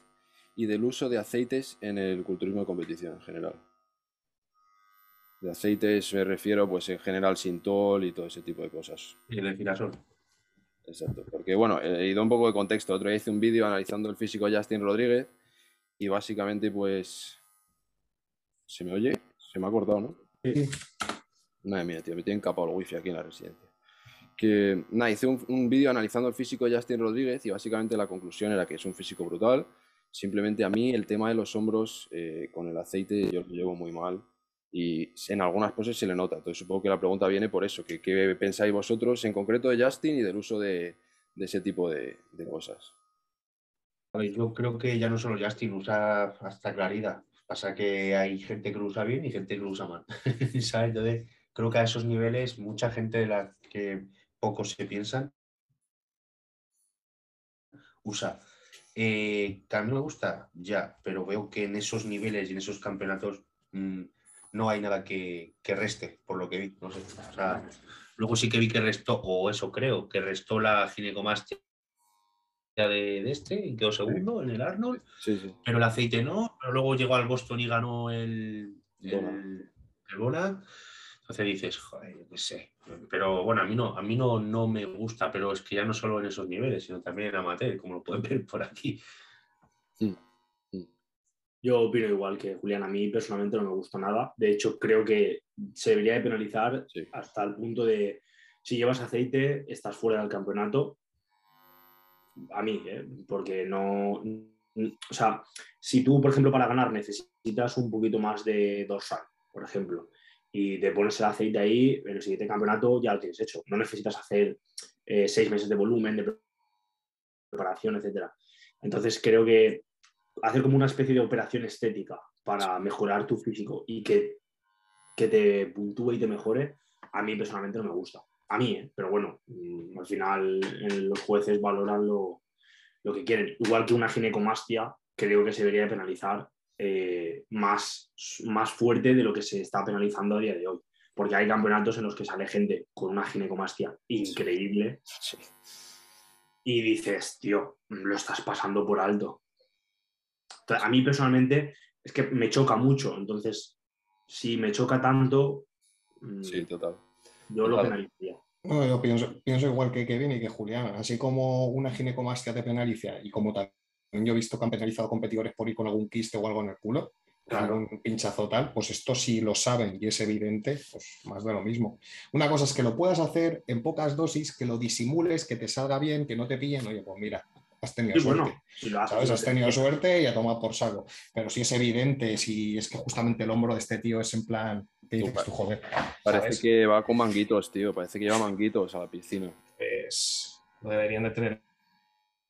Speaker 1: y del uso de aceites en el culturismo de competición en general? De aceites me refiero pues en general sintol y todo ese tipo de cosas.
Speaker 4: Y el girasol.
Speaker 1: Exacto. Porque bueno, he ido un poco de contexto. Otro día hice un vídeo analizando el físico de Justin Rodríguez y básicamente pues... ¿Se me oye? Se me ha cortado, ¿no?
Speaker 2: Sí.
Speaker 1: Madre mía, tío, me tienen capado el wifi aquí en la residencia. Que nada, hice un, un vídeo analizando el físico de Justin Rodríguez y básicamente la conclusión era que es un físico brutal. Simplemente a mí el tema de los hombros eh, con el aceite yo lo llevo muy mal y en algunas poses se le nota. Entonces supongo que la pregunta viene por eso. que ¿Qué pensáis vosotros en concreto de Justin y del uso de, de ese tipo de, de cosas?
Speaker 4: Yo creo que ya no solo Justin usa hasta claridad. Pasa que hay gente que lo usa bien y gente que lo usa mal. ¿Sabes? Entonces, creo que a esos niveles mucha gente de la que pocos se piensan usa. Eh, mí me gusta, ya, pero veo que en esos niveles y en esos campeonatos mm, no hay nada que, que reste, por lo que vi. No sé. O sea, luego sí que vi que restó, o eso creo, que restó la ginecomastia de, de este y quedó segundo en el Arnold,
Speaker 1: Sí, sí.
Speaker 4: pero el aceite no, pero luego llegó al Boston y ganó el, el, el Bona. Entonces dices, joder, yo qué sé. Pero bueno, a mí no, a mí no, no me gusta, pero es que ya no solo en esos niveles, sino también en amateur, como lo pueden ver por aquí.
Speaker 3: Yo opino igual que Julián, a mí personalmente no me gusta nada. De hecho, creo que se debería de penalizar
Speaker 1: Sí.
Speaker 3: hasta el punto de si llevas aceite, estás fuera del campeonato. A mí, ¿eh? porque no. O sea, si tú, por ejemplo, para ganar necesitas un poquito más de dorsal, por ejemplo, y te pones el aceite ahí, en el siguiente campeonato ya lo tienes hecho. No necesitas hacer eh, seis meses de volumen, de preparación, etcétera. Entonces creo que hacer como una especie de operación estética para mejorar tu físico y que, que te puntúe y te mejore, a mí personalmente no me gusta. A mí, ¿eh? pero bueno, mm, al final eh, los jueces valoran lo, lo que quieren. Igual que una ginecomastia, creo que se debería de penalizar eh, más, más fuerte de lo que se está penalizando a día de hoy. Porque hay campeonatos en los que sale gente con una ginecomastia increíble
Speaker 1: Sí.
Speaker 3: y dices, tío, lo estás pasando por alto. A mí personalmente es que me choca mucho, entonces, si me choca tanto, mm,
Speaker 1: Sí, total.
Speaker 3: yo lo penalizaría.
Speaker 2: No, yo pienso, pienso igual que Kevin y que Julián. Así como una ginecomastia te penaliza y como también yo he visto que han penalizado competidores por ir con algún quiste o algo en el culo,
Speaker 3: Claro.
Speaker 2: algún pinchazo tal, pues esto si lo saben y es evidente, pues más de lo mismo. Una cosa es que lo puedas hacer en pocas dosis, que lo disimules, que te salga bien, que no te pillen. Oye, pues mira, has tenido
Speaker 3: Sí,
Speaker 2: suerte.
Speaker 3: bueno, si lo haces,
Speaker 2: ¿Sabes? Has tenido suerte y a tomar por saco. Pero si es evidente, si es que justamente el hombro de este tío es en plan, te dices tú, joder,
Speaker 1: Parece
Speaker 2: ¿sabes?
Speaker 1: que va con manguitos, tío. Parece que lleva manguitos a la piscina.
Speaker 2: pues lo deberían de tener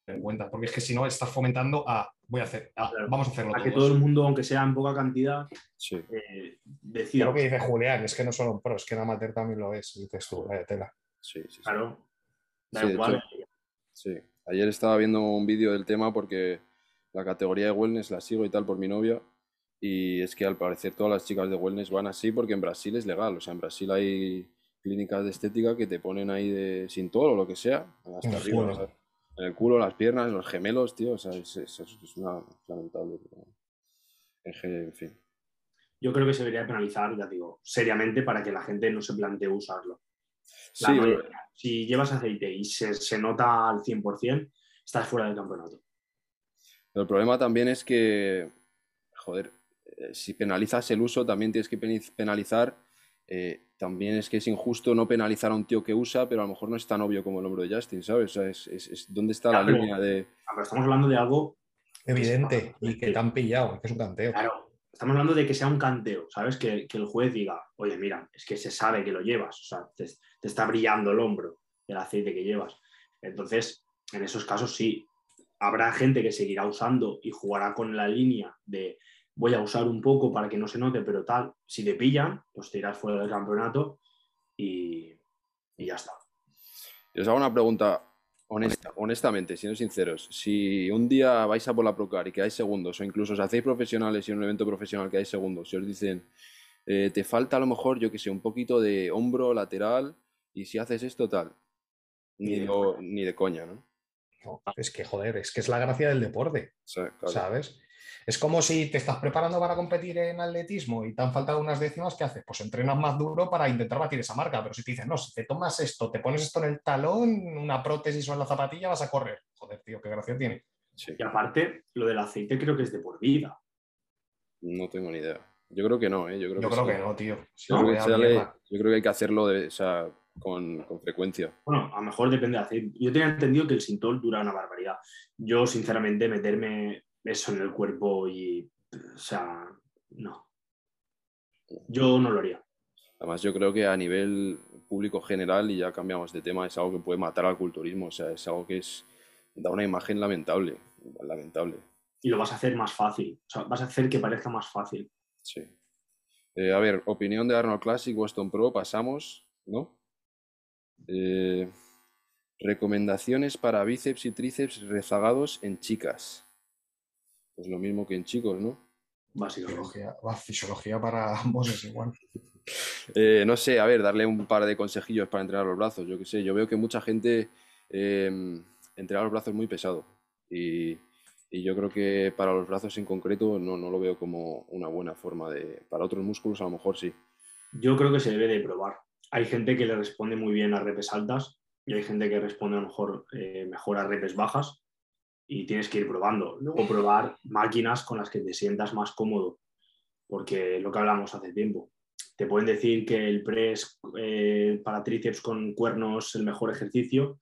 Speaker 2: en cuenta, porque es que si no estás fomentando a voy a hacer, a,
Speaker 3: Claro.
Speaker 2: vamos a hacerlo
Speaker 3: A que todo el mundo, aunque sea en poca cantidad,
Speaker 1: Sí.
Speaker 3: eh, decida.
Speaker 2: lo que dice Julián, es que no solo un pro, es que en amateur también lo es, dices tú, vaya tela.
Speaker 1: Sí, sí, sí.
Speaker 3: Claro. Da igual.
Speaker 1: Sí. Ayer estaba viendo un vídeo del tema porque la categoría de wellness la sigo y tal por mi novia. Y es que al parecer todas las chicas de wellness van así porque en Brasil es legal. O sea, en Brasil hay clínicas de estética que te ponen ahí de sin todo o lo que sea, hasta arriba. En el culo, las piernas, los gemelos, tío. O sea, es, es- es una lamentable. En, fin.
Speaker 3: Yo creo que se debería penalizar, ya digo, seriamente para que la gente no se plantee usarlo. La
Speaker 1: Sí,
Speaker 3: mayoría. si llevas aceite y se, se nota al 100%, estás fuera del campeonato.
Speaker 1: Pero el problema también es que, joder, eh, si penalizas el uso, también tienes que penalizar. Eh, también es que es injusto no penalizar a un tío que usa, pero a lo mejor no es tan obvio como el hombro de Justin, ¿sabes? O sea, es, es- es- ¿dónde está la línea de.
Speaker 3: Pero estamos hablando de algo,
Speaker 2: Evidente, y que te han pillado, que es un canteo.
Speaker 3: claro, estamos hablando de que sea un canteo, ¿sabes? Que, que el juez diga, oye, mira, es que se sabe que lo llevas, o sea, te, te está brillando el hombro del aceite que llevas. Entonces, en esos casos sí, habrá gente que seguirá usando y jugará con la línea de voy a usar un poco para que no se note, pero tal, si te pillan, pues te irás fuera del campeonato y, y ya está.
Speaker 1: Y os hago una pregunta honesta, honestamente, siendo sinceros. Si un día vais a por la Procar y quedáis segundos, o incluso os hacéis profesionales y en un evento profesional quedáis segundos, y os dicen, eh, te falta a lo mejor, yo que sé, un poquito de hombro lateral, y si haces esto, tal.
Speaker 3: Ni
Speaker 1: Ni,
Speaker 3: de
Speaker 1: lo- ni de coña, ¿no?
Speaker 2: No, es que joder, es que es la gracia del deporte,
Speaker 1: claro.
Speaker 2: ¿sabes? Es como si te estás preparando para competir en atletismo y te han faltado unas décimas, ¿qué haces? Pues entrenas más duro para intentar batir esa marca, pero si te dicen, no, si te tomas esto, te pones esto en el talón, una prótesis o en la zapatilla, vas a correr. Joder, tío, qué gracia tiene.
Speaker 1: Sí,
Speaker 3: Y aparte, lo del aceite creo que es de por vida.
Speaker 1: no tengo ni idea. Yo creo que no, ¿eh? Yo creo
Speaker 2: Yo
Speaker 1: que
Speaker 2: creo
Speaker 1: sí.
Speaker 2: que no, tío. Si
Speaker 1: Yo
Speaker 2: no,
Speaker 1: creo que
Speaker 2: vaya
Speaker 1: sale-
Speaker 2: mierda.
Speaker 1: yo creo que hay que hacerlo de, o sea, con, con frecuencia.
Speaker 3: Bueno, a lo mejor depende del aceite. Yo tenía entendido que el Sintol dura una barbaridad. Yo, sinceramente, meterme eso en el cuerpo y. O sea, no. Yo no lo haría.
Speaker 1: Además, yo creo que a nivel público general, y ya cambiamos de tema, es algo que puede matar al culturismo. O sea, es algo que es, da una imagen lamentable. lamentable.
Speaker 3: Y lo vas a hacer más fácil. O sea, vas a hacer que parezca más fácil.
Speaker 1: Sí. Eh, a ver, opinión de Arnold Classic, Boston Pro, pasamos, ¿no? Eh, recomendaciones para bíceps y tríceps rezagados en chicas. Pues lo mismo que en chicos, ¿no?
Speaker 3: Básicamente.
Speaker 2: Fisiología, va, fisiología para ambos es igual.
Speaker 1: Eh, no sé, a ver, darle un par de consejillos para entrenar los brazos. Yo qué sé, yo veo que mucha gente eh, entrena los brazos muy pesado. Y, y yo creo que para los brazos en concreto no, no lo veo como una buena forma de... Para otros músculos a lo mejor sí.
Speaker 3: Yo creo que se debe de probar. Hay gente que le responde muy bien a repes altas y hay gente que responde a lo mejor eh, mejor a repes bajas y tienes que ir probando. Luego probar máquinas con las que te sientas más cómodo, porque lo que hablamos hace tiempo. Te pueden decir que el press eh, para tríceps con cuernos es el mejor ejercicio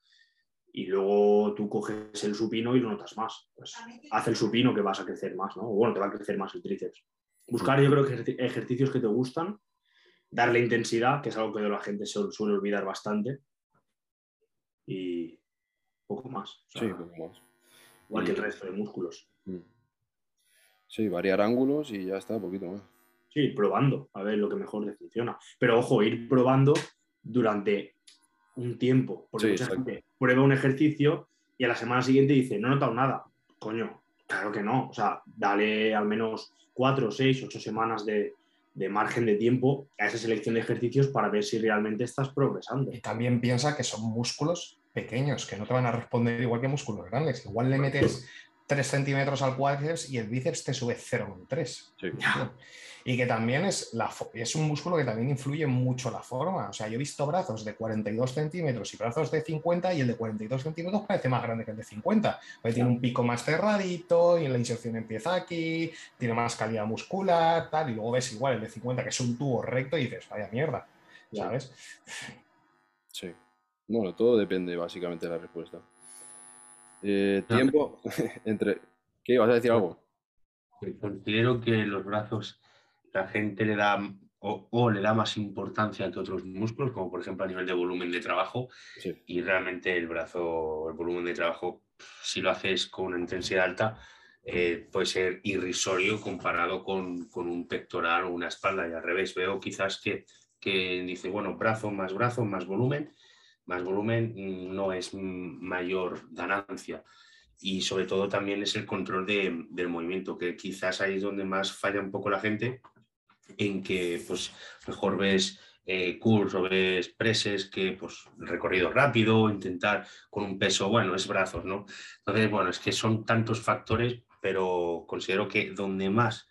Speaker 3: y luego tú coges el supino y lo notas más. Pues haz el supino que vas a crecer más, ¿no? O bueno, te va a crecer más el tríceps. Buscar, yo creo que ejerci- ejercicios que te gustan, darle intensidad, que es algo que la gente se suele olvidar bastante, y poco más. O sea,
Speaker 1: Sí, poco más.
Speaker 3: Igual que el resto de músculos.
Speaker 1: Mm. Sí, variar ángulos y ya está, poquito más.
Speaker 3: Sí, probando, a ver lo que mejor te funciona. Pero ojo, ir probando durante un tiempo. Porque
Speaker 1: Sí,
Speaker 3: mucha
Speaker 1: exacto.
Speaker 3: gente prueba un ejercicio y a la semana siguiente dice, no he notado nada. Coño, claro que no. O sea, dale al menos cuatro, seis, ocho semanas de, de margen de tiempo a esa selección de ejercicios para ver si realmente estás progresando.
Speaker 2: Y también piensa que son músculos pequeños, que no te van a responder igual que músculos grandes. Igual le metes 3 centímetros al cuádriceps y el bíceps te sube 0,3.
Speaker 1: Sí.
Speaker 2: Y que también es, la, es un músculo que también influye mucho la forma. O sea, yo he visto brazos de 42 centímetros y brazos de 50 y el de 42 centímetros parece más grande que el de 50. Porque tiene un pico más cerradito y la inserción empieza aquí, tiene más calidad muscular, tal. Y luego ves igual el de 50 que es un tubo recto y dices, vaya mierda. ¿sabes?
Speaker 1: Sí. Bueno, todo depende básicamente de la respuesta. Eh,
Speaker 4: Ah.
Speaker 1: tiempo entre... ¿Qué? ¿Vas a decir algo?
Speaker 4: Considero que los brazos la gente le da o, o le da más importancia que otros músculos, como por ejemplo a nivel de volumen de trabajo,
Speaker 1: Sí.
Speaker 4: y realmente el brazo, el volumen de trabajo, si lo haces con una intensidad alta, eh, puede ser irrisorio comparado con, con un pectoral o una espalda, y al revés, veo quizás que, que dice, bueno, brazo más brazo, más volumen, más volumen mm, no es mayor ganancia. Y sobre todo también es el control de- del movimiento, que quizás ahí es donde más falla un poco la gente, en que pues mejor ves eh, curls o ves preses que pues recorrido rápido, intentar con un peso, bueno, es brazos, ¿no? Entonces, bueno, es que son tantos factores, pero considero que donde más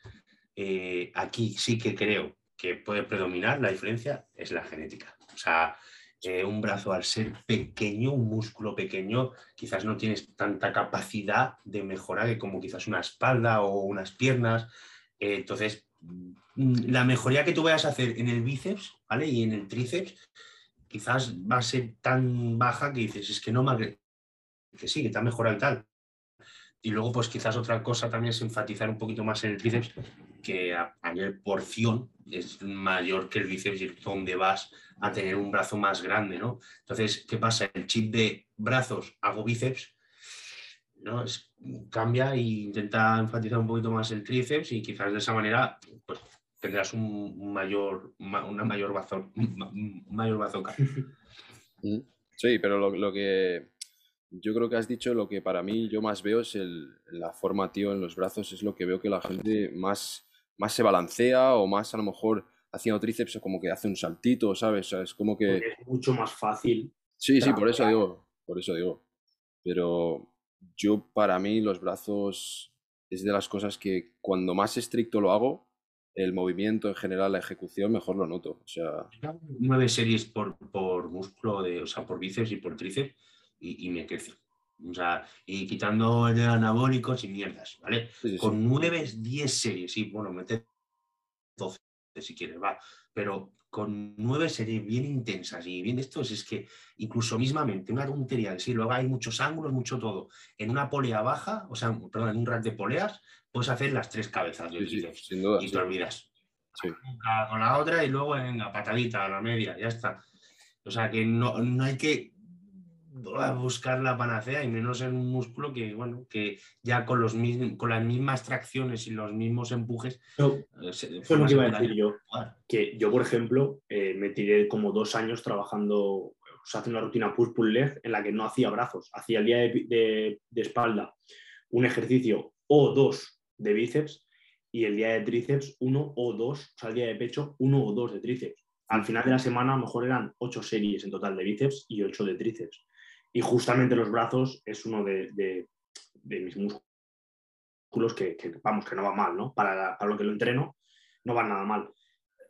Speaker 4: eh, aquí sí que creo que puede predominar la diferencia es la genética. O sea, eh, un brazo al ser pequeño, un músculo pequeño, quizás no tienes tanta capacidad de mejorar como quizás una espalda o unas piernas. Eh, entonces, mm, la mejoría que tú vayas a hacer en el bíceps, ¿vale? Y en el tríceps, quizás va a ser tan baja que dices, es que no que sí, que te ha mejorado y tal. Y luego, pues quizás otra cosa también es enfatizar un poquito más en el tríceps, que a, a nivel porción es mayor que el bíceps y es donde vas a tener un brazo más grande, ¿no? Entonces, ¿qué pasa? El chip de brazos, hago bíceps, ¿no? Es- cambia e intenta enfatizar un poquito más el tríceps y quizás de esa manera, pues tendrás un mayor, ma- una mayor bazo, un mayor bazooka.
Speaker 1: Mm. Sí, pero lo, lo que yo creo que has dicho, lo que para mí yo más veo es el, la forma, tío, en los brazos, es lo que veo que la gente más, más se balancea o más a lo mejor haciendo tríceps o como que hace un saltito, ¿sabes? O sea, es como que...
Speaker 3: Porque es mucho más fácil.
Speaker 1: Sí, sí, por eso digo, por eso digo. Pero yo para mí los brazos es de las cosas que cuando más estricto lo hago, el movimiento en general, la ejecución, mejor lo noto. O sea,
Speaker 4: Nueve series por, por músculo, de, o sea, por bíceps y por tríceps y, y me crece. O sea, y quitando el de anabólicos y mierdas, ¿vale?
Speaker 1: sí, sí, sí.
Speaker 4: Con nueve, diez series, sí, bueno, mete 12 si quieres, va. Pero con nueve series bien intensas y bien estos, es que incluso mismamente una tontería, sí, luego hay muchos ángulos, mucho todo. En una polea baja, o sea, perdón, en un rack de poleas, puedes hacer las tres cabezas de
Speaker 1: Sí, sin duda.
Speaker 4: y
Speaker 1: sí.
Speaker 4: te olvidas. Con la otra y luego en la patadita a la media, ya está. O sea que no, no hay que buscar la panacea y menos en un músculo que, bueno, que ya con, los mismos, con las mismas tracciones y los mismos empujes.
Speaker 3: No,
Speaker 4: eh, se- de
Speaker 3: Eso es lo que iba a decir yo. Que yo, por ejemplo, eh, me tiré como dos años trabajando, o sea, haciendo una rutina push-pull leg en la que no hacía brazos. Hacía el día de, de- de espalda un ejercicio o dos de bíceps y el día de tríceps uno o dos, o sea, el día de pecho uno o dos de tríceps. Al final de la semana a lo mejor eran ocho series en total de bíceps y ocho de tríceps. Y justamente los brazos es uno de, mis músculos que, vamos, que no va mal, ¿no? Para, para lo que lo entreno, no va nada mal.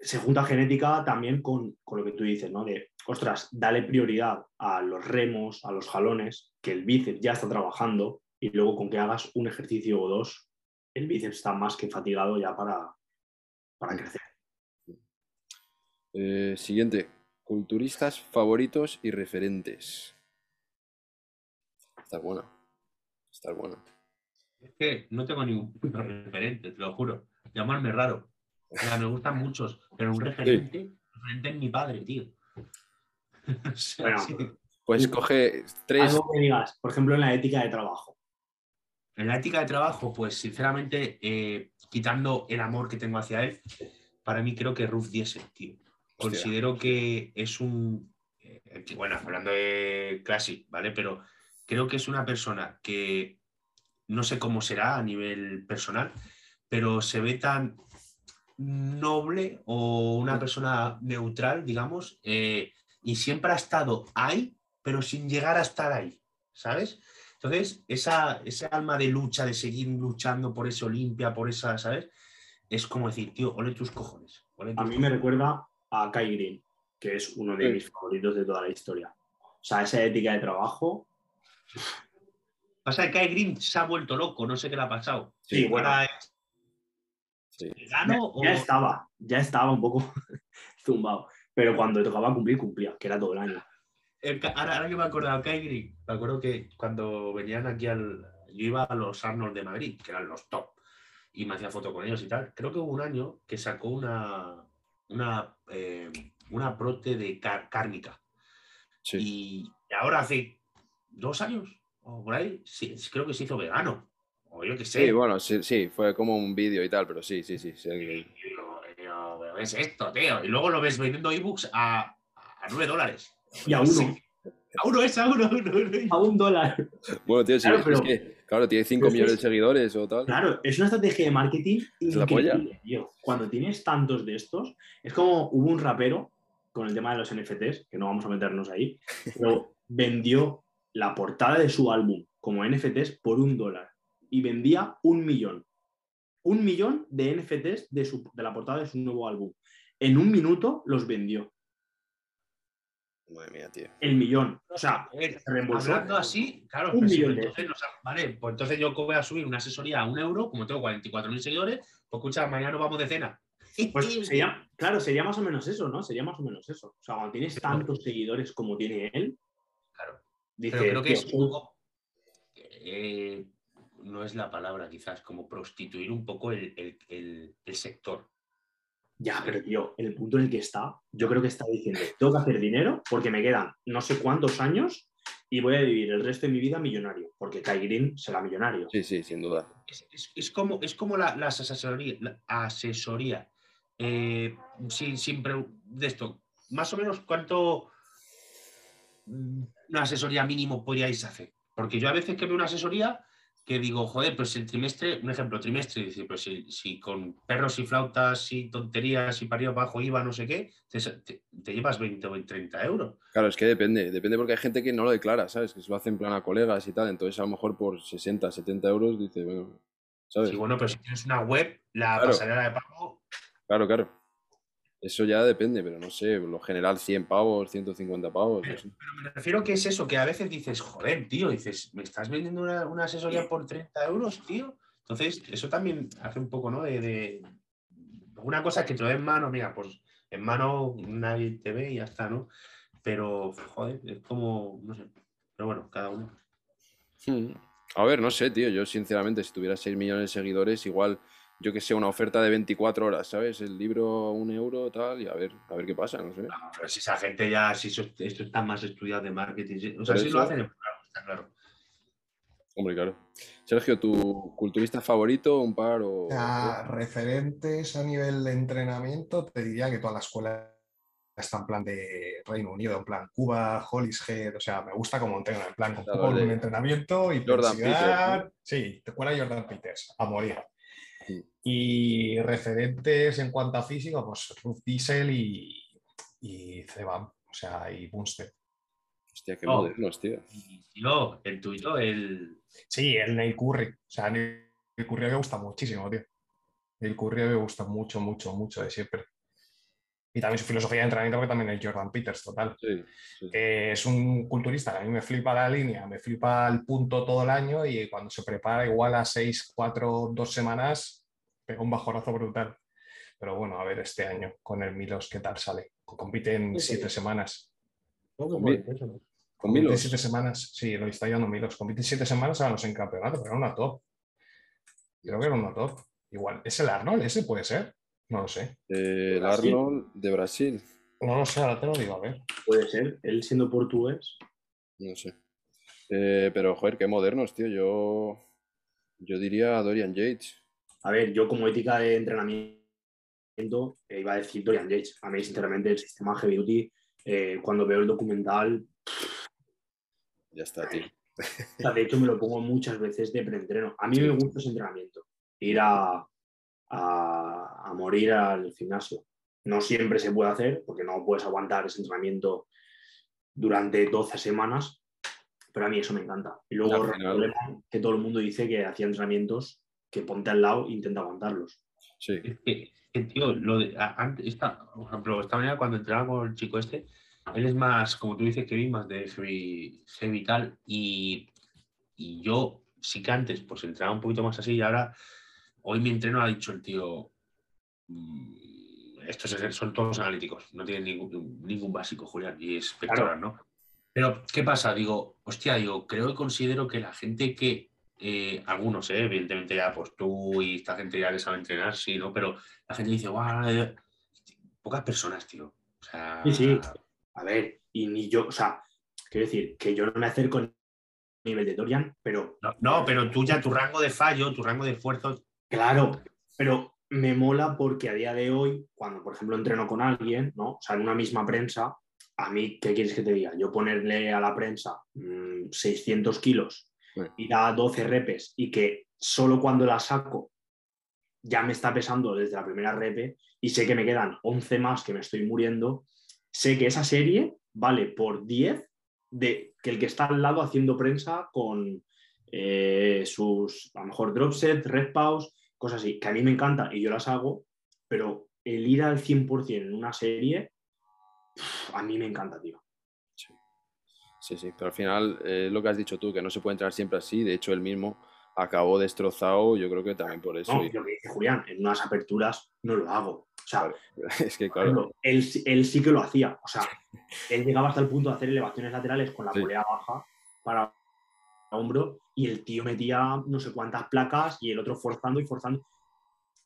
Speaker 3: Se junta genética también con, con lo que tú dices, ¿no? De, ostras, dale prioridad a los remos, a los jalones, que el bíceps ya está trabajando y luego con que hagas un ejercicio o dos, el bíceps está más que fatigado ya para, para crecer.
Speaker 1: Eh, siguiente. Culturistas favoritos y referentes. Está buena. Está buena.
Speaker 4: Es que no tengo ningún referente, te lo juro. Llamarme raro. O sea, me gustan muchos, pero un referente, referente es mi padre, tío. O sea,
Speaker 3: Bueno.
Speaker 4: sí.
Speaker 1: Pues coge tres.
Speaker 3: Algo que digas, por ejemplo, en la ética de trabajo.
Speaker 4: En la ética de trabajo, pues sinceramente, eh, quitando el amor que tengo hacia él, para mí creo que Ruth Diesel, tío. Considero que es un. eh, bueno, hablando de Classic, ¿vale? Pero creo que es una persona que no sé cómo será a nivel personal, pero se ve tan noble o una persona neutral, digamos, eh, y siempre ha estado ahí, pero sin llegar a estar ahí, ¿sabes? Entonces, esa, ese alma de lucha, de seguir luchando por ese Olimpia, por esa, ¿sabes? Es como decir, tío, ole tus cojones. ole
Speaker 3: A mí me recuerda a Kai Green, que es uno de
Speaker 1: Sí.
Speaker 3: mis favoritos de toda la historia. O sea, esa ética de trabajo,
Speaker 4: Pasa que Kai Green se ha vuelto loco, no sé qué le ha pasado.
Speaker 3: Sí, bueno. Ya,
Speaker 4: o...
Speaker 3: estaba, ya estaba un poco zumbado. Pero cuando tocaba cumplir, cumplía, que era todo el año.
Speaker 4: El ahora, ahora que me he acordado, Kai Green, me acuerdo que cuando venían aquí al... Yo iba a los Arnold de Madrid, que eran los top, y me hacía foto con ellos y tal. Creo que hubo un año que sacó una, una, eh, una prote de car- cárnica.
Speaker 1: Sí.
Speaker 4: Y ahora hace dos años, o por ahí, sí, creo que se hizo vegano. O yo qué sé.
Speaker 1: Sí, bueno, sí, sí, fue como un vídeo y tal, pero sí, sí, sí. sí.
Speaker 4: Y digo, digo, "¿Pero ¿qué es esto, tío? Y luego lo ves vendiendo ebooks a, a 9 dólares.
Speaker 3: Y a uno.
Speaker 4: Sí. A uno es, a uno, a uno, a uno.
Speaker 3: A un dólar.
Speaker 1: Bueno, tío, sí,
Speaker 3: Claro,
Speaker 1: es
Speaker 3: pero-
Speaker 1: que, claro, tiene 5
Speaker 3: pero
Speaker 1: millones
Speaker 3: es-
Speaker 1: de seguidores o tal.
Speaker 3: Claro, es una estrategia de marketing
Speaker 1: Es la polla.
Speaker 3: increíble, tío. Cuando tienes tantos de estos, es como hubo un rapero con el tema de los NFTs, que no vamos a meternos ahí, pero vendió la portada de su álbum como NFTs por un dólar y vendía un millón. Un millón de NFTs de, su- de la portada de su nuevo álbum. En un minuto los vendió.
Speaker 1: Madre mía, tío.
Speaker 3: El millón. O sea,
Speaker 4: ver. Hablando así, claro,
Speaker 3: Un
Speaker 4: pues,
Speaker 3: millón
Speaker 4: entonces, vale, pues entonces yo voy a subir una asesoría a un euro, como tengo 44.000 seguidores, pues escucha, mañana nos vamos de cena.
Speaker 3: Pues sería, claro, sería más o menos eso, ¿no? Sería más o menos eso. O sea, cuando tienes tantos seguidores como tiene él,
Speaker 4: Claro.
Speaker 3: Dice,
Speaker 4: Pero creo que es
Speaker 3: "Tío,
Speaker 4: un poco. eh, no es la palabra, quizás, como prostituir un poco el, el- el- el sector.
Speaker 3: Ya, pero tío, en el punto en el que está, yo creo que está diciendo, tengo que hacer dinero porque me quedan no sé cuántos años y voy a vivir el resto de mi vida millonario, porque Kai Green será millonario.
Speaker 1: Sí, sí, sin duda.
Speaker 4: Es, es- es como, es como la, las asesoría, la asesoría. Eh, sin, sin de esto, más o menos cuánto una asesoría mínimo podríais hacer. Porque yo a veces que veo una asesoría que digo, joder, pues el trimestre, un ejemplo, trimestre, dice, pues si, si con perros y flautas y tonterías y para arriba abajo IVA, no sé qué, te llevas 20 o 30 euros.
Speaker 1: Claro, es que depende. Depende porque hay gente que no lo declara, ¿sabes? Que se lo hace en plan a colegas y tal. Entonces, a lo mejor por 60, 70 euros dice, bueno, ¿sabes?
Speaker 4: Sí, bueno, pero si tienes una web, la
Speaker 1: Claro.
Speaker 4: pasarela de pago,
Speaker 1: Claro, claro. Eso ya depende, pero no sé, lo general 100 pavos, 150 pavos. sé.
Speaker 4: Pero me refiero que es eso, que a veces dices, joder, tío, dices, ¿me estás vendiendo una, una asesoría por 30 euros, tío? Entonces, eso también hace un poco, ¿no? De, de- Una cosa que te dé en mano, mira, pues en mano nadie te ve y ya está, ¿no? Pero, joder, es como, no sé. Pero bueno, cada uno.
Speaker 1: Hmm. A ver, no sé, tío. Yo, sinceramente, si tuviera 6 millones de seguidores, igual yo que sé, una oferta de 24 horas, ¿sabes? El libro un euro, tal, y a ver, a ver qué pasa, no sé.
Speaker 4: No, pero si esa gente ya, si eso- esto está más estudiado de marketing, o sea, si lo hacen, está claro.
Speaker 1: Hombre, claro. Sergio, ¿tu culturista favorito, un par o...?
Speaker 2: Ah, referentes a nivel de entrenamiento, te diría que toda la escuela está en plan de Reino Unido, en plan Cuba, Holishead, o sea, me gusta como entrenan, en plan con
Speaker 1: de
Speaker 2: entrenamiento y
Speaker 1: Jordan
Speaker 2: intensidad. Sí, te cuela Jordan Peters, a morir.
Speaker 1: Sí.
Speaker 2: Y referentes en cuanto a físico, pues Ruth Diesel y, y Zebam, o sea, y Bunstead.
Speaker 1: Hostia, qué
Speaker 4: Oh.
Speaker 1: modernos, tío.
Speaker 4: Y yo, el tuyo, el.
Speaker 2: Sí, el Neil Curry. O sea, Neil Curry me gusta muchísimo, tío. Neil Curry me gusta mucho, mucho, mucho de siempre. Y también su filosofía de entrenamiento, que también es Jordan Peters, total.
Speaker 1: Sí, sí.
Speaker 2: Que es un culturista que a mí me flipa la línea, me flipa el punto todo el año y cuando se prepara igual a 6, 4, 2 semanas, pega un bajonazo brutal. Pero bueno, a ver este año con el Milos qué tal sale. Compite en
Speaker 3: Sí, sí.
Speaker 2: 7 semanas.
Speaker 1: Con Milos.
Speaker 2: Compite
Speaker 1: Con.
Speaker 2: 7 semanas, sí, lo está llevando Milos. Compite en 7 semanas, ahora no sé en campeonato, pero era una top. Creo que era una top. Igual, ¿es el Arnold? ¿Ese puede ser? No lo sé.
Speaker 1: Eh, el. Arnold de Brasil.
Speaker 2: No lo sé, ahora te lo digo, a ver.
Speaker 3: Puede ser, él siendo portugués.
Speaker 1: No sé. Eh, pero, joder, qué modernos, tío. Yo, yo diría Dorian Yates.
Speaker 3: A ver, yo como ética de entrenamiento eh, iba a decir Dorian Yates. A mí, sinceramente, el sistema Heavy Duty, eh, cuando veo el documental,
Speaker 1: Ya está, tío.
Speaker 3: o sea, de hecho me lo pongo muchas veces de preentreno. A mí me gusta ese entrenamiento, ir a, a, a morir al gimnasio. No siempre se puede hacer porque no puedes aguantar ese entrenamiento durante 12 semanas, pero a mí eso me encanta. Y luego el problema que todo el mundo dice que hacía entrenamientos que ponte al lado e intenta aguantarlos.
Speaker 1: Sí.
Speaker 4: Es que, que, tío, lo de, antes, esta, por ejemplo, esta mañana cuando entrenaba con el chico este, él es más, como tú dices, Kevin, más de heavy, heavy tal, y, y yo sí que antes pues entrenaba un poquito más así y ahora, hoy mi entreno ha dicho el tío, mm, estos es- son todos analíticos, no tienen ningún, ningún básico, Julián, y es pectoral, ¿no? Pero, ¿qué pasa? Digo, hostia, digo, creo y considero que la gente que, eh, algunos, eh, evidentemente ya, pues tú y esta gente ya que sabe entrenar, sí, ¿no? Pero la gente dice, guau, eh", pocas personas, tío. O sea,
Speaker 3: Sí, sí. A ver, y ni yo, o sea, quiero decir que yo no me acerco al nivel de Dorian, pero
Speaker 4: No, no, pero tú ya tu rango de fallo, tu rango de esfuerzo,
Speaker 3: Claro, pero me mola porque a día de hoy, cuando por ejemplo entreno con alguien, ¿no? O sea, en una misma prensa, a mí, ¿qué quieres que te diga? Yo ponerle a la prensa mm, 600 kilos Y da 12 repes y que solo cuando la saco ya me está pesando desde la primera repe y sé que me quedan 11 más que me estoy muriendo, sé que esa serie vale por 10 de que el que está al lado haciendo prensa con eh, sus, a lo mejor, drop set, red pause, cosas así, que a mí me encanta y yo las hago, pero el ir al 100% en una serie, a mí me encanta, tío.
Speaker 1: Sí, sí, pero al final eh, lo que has dicho tú, que no se puede entrar siempre así, de hecho él mismo acabó destrozado, yo creo que también por eso.
Speaker 3: No,
Speaker 1: y-
Speaker 3: lo que dice Julián, en unas aperturas no lo hago. O sea,
Speaker 1: es que claro,
Speaker 3: ejemplo, él, sí- él sí que lo hacía. O sea, él llegaba hasta el punto de hacer elevaciones laterales con la
Speaker 1: Sí.
Speaker 3: polea baja para hombro y el tío metía no sé cuántas placas y el otro forzando y forzando.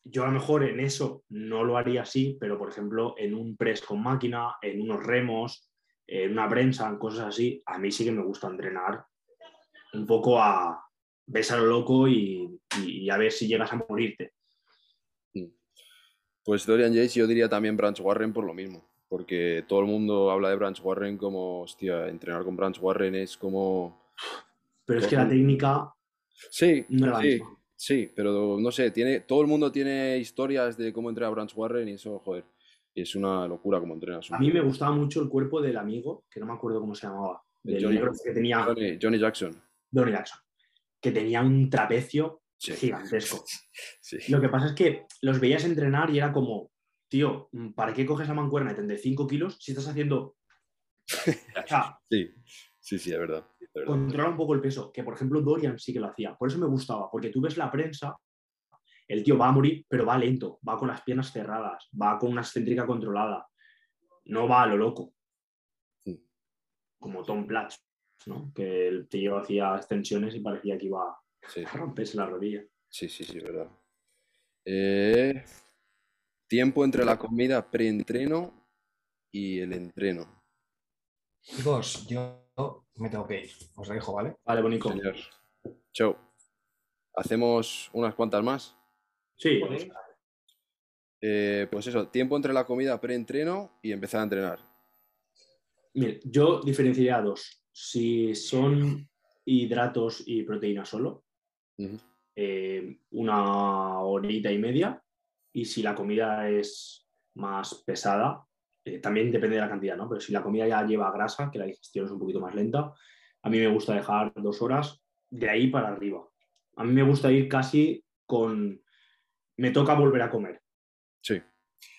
Speaker 3: Yo a lo mejor en eso no lo haría así, pero por ejemplo en un press con máquina, en unos remos, en una prensa, en cosas así, a mí sí que me gusta entrenar un poco a ves a lo loco y, y- y a ver si llegas a morirte.
Speaker 1: pues Dorian Yates yo diría también Branch Warren por lo mismo, porque todo el mundo habla de Branch Warren como, hostia, entrenar con Branch Warren es como...
Speaker 3: Pero es que la técnica
Speaker 1: Sí,
Speaker 3: no
Speaker 1: sí, sí, pero no sé, tiene, todo el mundo tiene historias de cómo entrena Branch Warren y eso, joder, es una locura cómo entrena. es un
Speaker 3: A mí me gustaba mucho el cuerpo del amigo, que no me acuerdo cómo se llamaba,
Speaker 1: El
Speaker 3: del
Speaker 1: Johnny-
Speaker 3: negro que tenía
Speaker 1: Johnny, Johnny Jackson.
Speaker 3: Donny Jackson, que tenía un trapecio
Speaker 1: Sí.
Speaker 3: gigantesco.
Speaker 1: Sí.
Speaker 3: Lo que pasa es que los veías entrenar y era como, tío, ¿para qué coges la mancuerna de 35 kilos si estás haciendo... O sea,
Speaker 1: Sí, sí, sí, es verdad. es verdad.
Speaker 3: controla un poco el peso, que por ejemplo Dorian sí que lo hacía. Por eso me gustaba, porque tú ves la prensa, el tío va a morir, pero va lento, va con las piernas cerradas, va con una excéntrica controlada, no va a lo loco. Como Tom Platz, ¿no? Que el tío hacía extensiones y parecía que iba
Speaker 1: Sí,
Speaker 3: a romperse la rodilla.
Speaker 1: sí, sí, sí, es verdad. Eh, tiempo entre la comida preentreno y el entreno.
Speaker 2: Chicos, yo me tengo que ir. Os dejo, ¿vale?
Speaker 3: Vale, bonito.
Speaker 1: Señor. Chau. ¿Hacemos unas cuantas más?
Speaker 3: Sí,
Speaker 1: Eh, pues eso, tiempo entre la comida preentreno y empezar a entrenar.
Speaker 3: Mire, yo diferenciaría dos. Si son hidratos y proteína solo, eh, una horita y media. Y si la comida es más pesada, eh, también depende de la cantidad, ¿no? Pero si la comida ya lleva grasa, que la digestión es un poquito más lenta, a mí me gusta dejar dos horas de ahí para arriba. A mí me gusta ir casi con... Me toca volver a comer.
Speaker 1: Sí.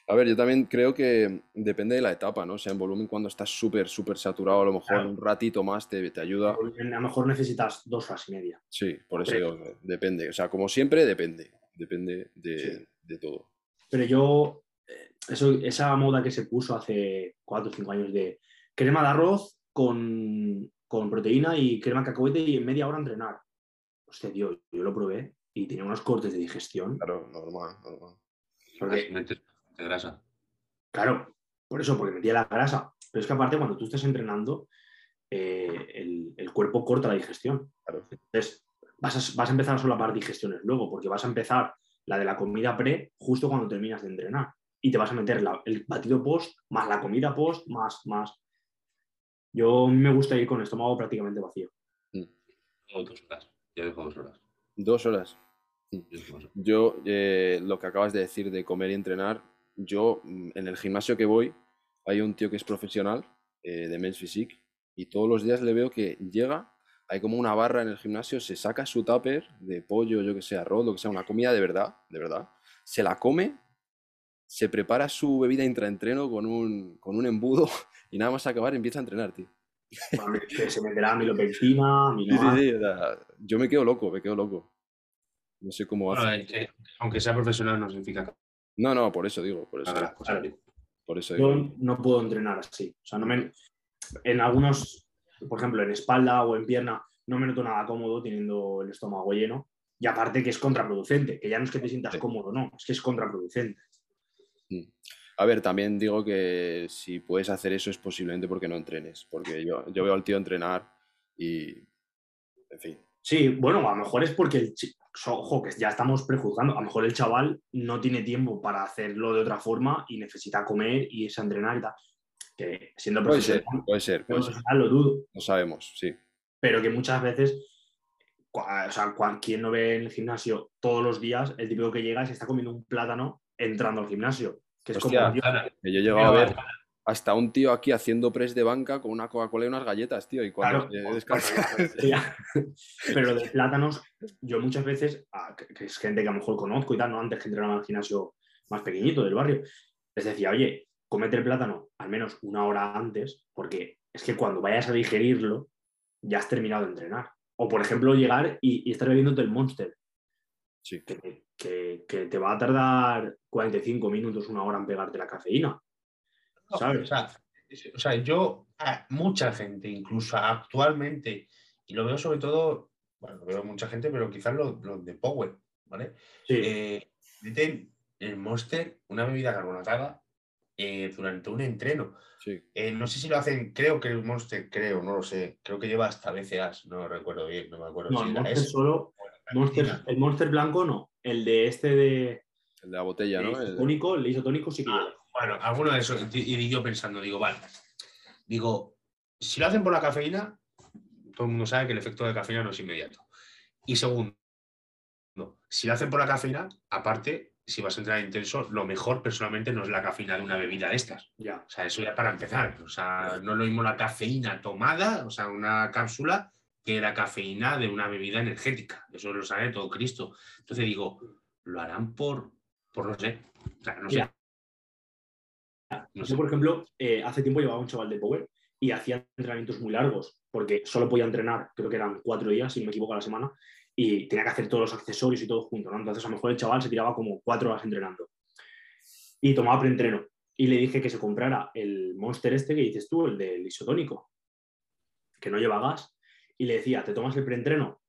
Speaker 1: A ver, yo también creo que depende de la etapa, ¿no? O sea, en volumen cuando estás súper, súper saturado, a lo mejor
Speaker 3: Claro.
Speaker 1: un ratito más te, te ayuda.
Speaker 3: A lo mejor necesitas dos horas y media.
Speaker 1: Sí, por eso depende. O sea, como siempre, depende. Depende de,
Speaker 3: Sí.
Speaker 1: de todo.
Speaker 3: Pero yo, eh, eso, esa moda que se puso hace cuatro o cinco años de crema de arroz con, con proteína y crema de cacahuete y en media hora entrenar. Hostia, tío, yo lo probé y tenía unos cortes de digestión.
Speaker 1: Claro, normal, normal.
Speaker 3: Porque,
Speaker 4: de grasa.
Speaker 3: claro, por eso, porque metía la grasa. Pero es que aparte, cuando tú estás entrenando, eh, el, el cuerpo corta la digestión.
Speaker 1: Claro.
Speaker 3: Entonces, vas a, vas a empezar a solapar digestiones luego, porque vas a empezar la de la comida pre justo cuando terminas de entrenar. Y te vas a meter la- el batido post, más la comida post, más, más. Yo me gusta ir con el estómago prácticamente vacío.
Speaker 4: Dejo dos horas. Yo dejo dos horas.
Speaker 1: Dos horas.
Speaker 4: Yo horas.
Speaker 1: Yo, eh, lo que acabas de decir de comer y entrenar, yo mm, en el gimnasio que voy, hay un tío que es profesional eh, de Men's Physique y todos los días le veo que llega, hay como una barra en el gimnasio, se saca su tupper de pollo, yo que sé, arroz, lo que sea, una comida de verdad, de verdad, se la come, se prepara su bebida intraentreno con un, con un embudo y nada más acabar empieza a entrenar, tío.
Speaker 3: Se meterá
Speaker 1: Sí, sí, sí, yo me quedo loco, me quedo loco. No sé cómo
Speaker 4: Bueno,
Speaker 1: hace.
Speaker 4: eh, eh, aunque sea profesional no significa que
Speaker 1: No, no, por eso digo, por eso,
Speaker 4: haga las cosas
Speaker 3: claro.
Speaker 4: bien.
Speaker 1: por eso digo.
Speaker 3: Yo no puedo entrenar así. O sea, no me, en algunos, por ejemplo, en espalda o en pierna, no me noto nada cómodo teniendo el estómago lleno. Y aparte que es contraproducente, que ya no es que te sientas
Speaker 1: Sí.
Speaker 3: cómodo, no, es que es contraproducente.
Speaker 1: A ver, también digo que si puedes hacer eso es posiblemente porque no entrenes, porque yo, yo veo al tío entrenar y, en fin,
Speaker 3: Sí, bueno, a lo mejor es porque el ojo, que ya estamos prejuzgando, a lo mejor el chaval no tiene tiempo para hacerlo de otra forma y necesita comer y irse a entrenar y tal. Que siendo
Speaker 1: puede ser,
Speaker 3: profesional,
Speaker 1: puede ser, puede ser,
Speaker 3: lo dudo.
Speaker 1: no sabemos, sí.
Speaker 3: pero que muchas veces, o sea, cualquier no ve en el gimnasio todos los días, el típico que llega y se está comiendo un plátano entrando al gimnasio. Que es
Speaker 1: Hostia,
Speaker 3: como, tío,
Speaker 1: Que yo he llegado a ver hasta un tío aquí haciendo press de banca con una Coca-Cola y unas galletas, tío, y cuando
Speaker 3: Claro. pero de plátanos, yo muchas veces, ah, que, que es gente que a lo mejor conozco y tal, ¿no? antes que entrenaba al gimnasio más pequeñito del barrio, les decía, oye, comete el plátano al menos una hora antes, porque es que cuando vayas a digerirlo, ya has terminado de entrenar. O, por ejemplo, llegar y, y estar bebiéndote el Monster.
Speaker 1: Sí.
Speaker 3: que, que- que te va a tardar 45 minutos, una hora en pegarte la cafeína.
Speaker 4: No,
Speaker 3: ¿sabes?
Speaker 4: O sea, o sea, yo, a mucha gente, incluso actualmente, y lo veo sobre todo, bueno, lo veo mucha gente, pero quizás los los de Power, ¿vale?
Speaker 3: Sí,
Speaker 4: Eh, meten el Monster, una bebida carbonatada, eh, durante un entreno.
Speaker 1: Sí,
Speaker 4: Eh, no sé si lo hacen, creo que el Monster, creo, no lo sé, creo que lleva hasta BCAs, no recuerdo bien, no me acuerdo
Speaker 3: no,
Speaker 4: si
Speaker 3: el
Speaker 4: era
Speaker 3: Monster
Speaker 4: ese
Speaker 3: solo, Monster, el Monster blanco no, el de este de,
Speaker 1: el de la botella, ¿no? El-
Speaker 3: isotónico, el de isotónico sí que
Speaker 4: Ah,
Speaker 3: lleva.
Speaker 4: Bueno, alguno de esos, y yo pensando, digo, vale, digo, si lo hacen por la cafeína, todo el mundo sabe que el efecto de cafeína no es inmediato. Y segundo, si lo hacen por la cafeína, aparte, si vas a entrar intenso, lo mejor personalmente no es la cafeína de una bebida de estas.
Speaker 3: Ya.
Speaker 4: O sea, eso ya para empezar. O sea, no es lo mismo la cafeína tomada, o sea, una cápsula, que la cafeína de una bebida energética. Eso lo sabe todo Cristo. Entonces digo, lo harán por, por no sé. O sea, no sé. No sé.
Speaker 3: por ejemplo, eh, hace tiempo llevaba un chaval de Power y hacía entrenamientos muy largos, porque solo podía entrenar, creo que eran cuatro días, si no me equivoco, a la semana, y tenía que hacer todos los accesorios y todo junto, ¿no? Entonces, a lo mejor el chaval se tiraba como cuatro horas entrenando. Y tomaba preentreno. Y le dije que se comprara el Monster este que dices tú, el del isotónico, que no lleva gas. Y le decía, ¿te tomas el preentreno?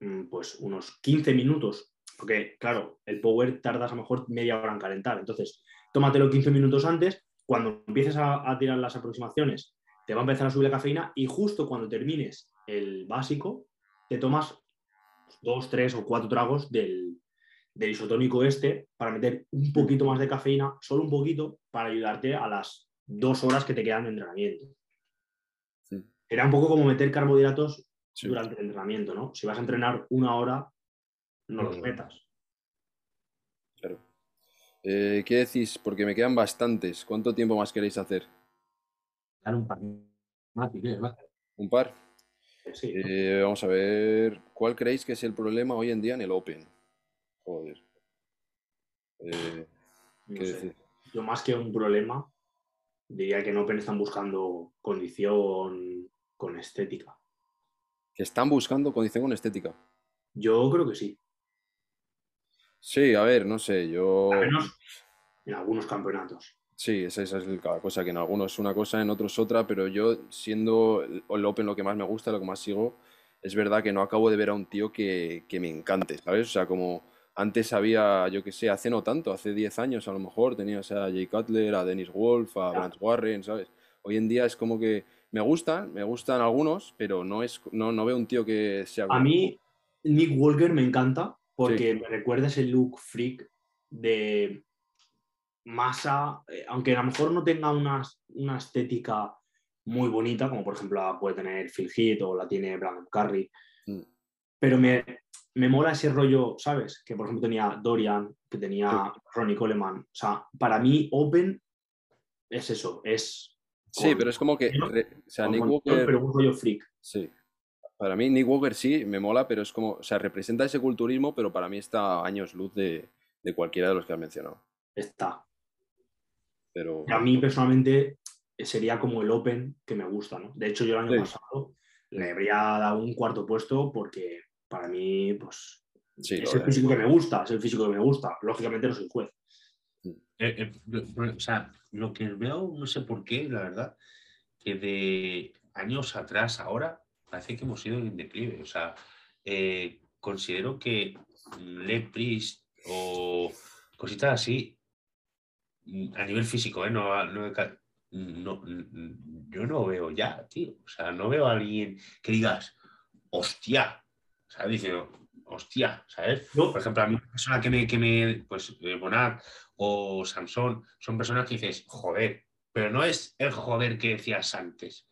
Speaker 3: Mm, Pues unos 15 minutos Porque, claro, el power tardas a lo mejor media hora en calentar. Entonces, tómatelo 15 minutos antes. Cuando empieces a, a tirar las aproximaciones, te va a empezar a subir la cafeína y justo cuando termines el básico, te tomas dos, tres o cuatro tragos del, del isotónico este para meter un poquito más de cafeína, solo un poquito, para ayudarte a las dos horas que te quedan de entrenamiento.
Speaker 1: Sí.
Speaker 3: Era un poco como meter carbohidratos
Speaker 1: Sí.
Speaker 3: durante el entrenamiento, ¿no? Si vas a entrenar una hora, no los metas.
Speaker 1: Eh, ¿Qué decís? Porque me quedan bastantes. ¿Cuánto tiempo más queréis hacer?
Speaker 4: Dar un par más.
Speaker 1: ¿Un par?
Speaker 3: Sí.
Speaker 1: Eh, vamos a ver. ¿Cuál creéis que es el problema hoy en día en el Open? Joder. Eh,
Speaker 3: no
Speaker 1: ¿qué
Speaker 3: sé.
Speaker 1: decir?
Speaker 3: Yo más que un problema, diría que en Open están buscando condición con estética.
Speaker 1: Que están buscando condición con estética.
Speaker 3: Yo creo que sí.
Speaker 1: Sí, a ver, no sé, yo...
Speaker 3: Al menos en algunos campeonatos.
Speaker 1: Sí, esa, esa es cada cosa, que en algunos es una cosa, en otros otra, pero yo siendo el Open lo que más me gusta, lo que más sigo, es verdad que no acabo de ver a un tío que, que me encante, ¿sabes? O sea, como antes había, yo que sé, hace no tanto, hace 10 años a lo mejor, tenías a Jay Cutler, a Dennis Wolf, a
Speaker 3: Ya.
Speaker 1: Brant Warren, ¿sabes? Hoy en día es como que me gustan, me gustan algunos, pero no, es, no, no veo un tío que sea...
Speaker 3: A mí, Nick Walker me encanta porque me recuerda ese look freak de masa, eh, aunque a lo mejor no tenga una, una estética muy bonita, como por ejemplo la puede tener Phil Heath o la tiene Brandon Curry,
Speaker 1: Mm.
Speaker 3: pero me, me mola ese rollo, ¿sabes? Que por ejemplo tenía Dorian, que tenía Ronnie Coleman. O sea, para mí Open es eso, es...
Speaker 1: Sí, pero es como que... o sea, Nick Walker...
Speaker 3: pero un rollo freak.
Speaker 1: Sí. Para mí Nick Walker sí, me mola, pero es como, o sea, representa ese culturismo, pero para mí está a años luz de, de cualquiera de los que has mencionado.
Speaker 3: Está.
Speaker 1: Pero
Speaker 3: Y a mí personalmente eh, sería como el Open que me gusta, ¿no? De hecho, yo el año
Speaker 1: Sí.
Speaker 3: pasado le habría dado un cuarto puesto porque para mí, pues,
Speaker 1: sí,
Speaker 3: es el físico que me gusta, es el físico que me gusta. Lógicamente no soy juez.
Speaker 4: Eh, eh, lo- o sea, lo que veo, no sé por qué, la verdad, que de años atrás, ahora, parece que hemos ido en declive. O sea, eh, considero que Lepris o cositas así, mm, a nivel físico, ¿eh? no, no no- yo no veo ya, tío. O sea, no veo a alguien que digas, hostia, ¿sabes? Diciendo, hostia, ¿sabes?
Speaker 3: Yo-
Speaker 4: Por ejemplo, a mí una persona que me, que me pues, eh, Bonat o Samson, son personas que dices, joder, pero no es el joder que decías antes,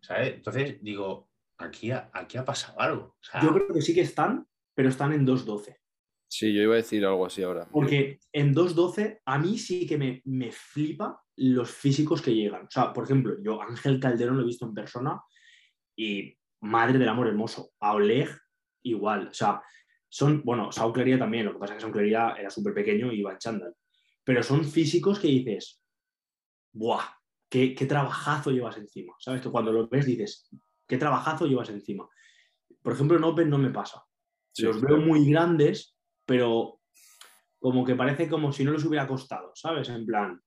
Speaker 4: ¿sabes? Entonces digo, aquí ha, aquí ha pasado algo. o sea,
Speaker 3: Yo creo que sí que están, pero están en 2.12.
Speaker 1: Sí, yo iba a decir algo así ahora.
Speaker 3: Porque en 2.12 a mí sí que me, me flipa los físicos que llegan. O sea, por ejemplo, yo Ángel Calderón lo he visto en persona y madre del amor hermoso. A Oleg igual. O sea, son, bueno, Sauclería también, lo que pasa es que Sauclería era súper pequeño y iba en chándal. Pero son físicos que dices, ¡buah! Qué, qué trabajazo llevas encima! ¿Sabes? Que cuando lo ves dices, ¿qué trabajazo llevas encima? Por ejemplo, en Open no me pasa.
Speaker 1: Sí,
Speaker 3: los veo muy grandes, pero como que parece como si no les hubiera costado, ¿sabes? En plan,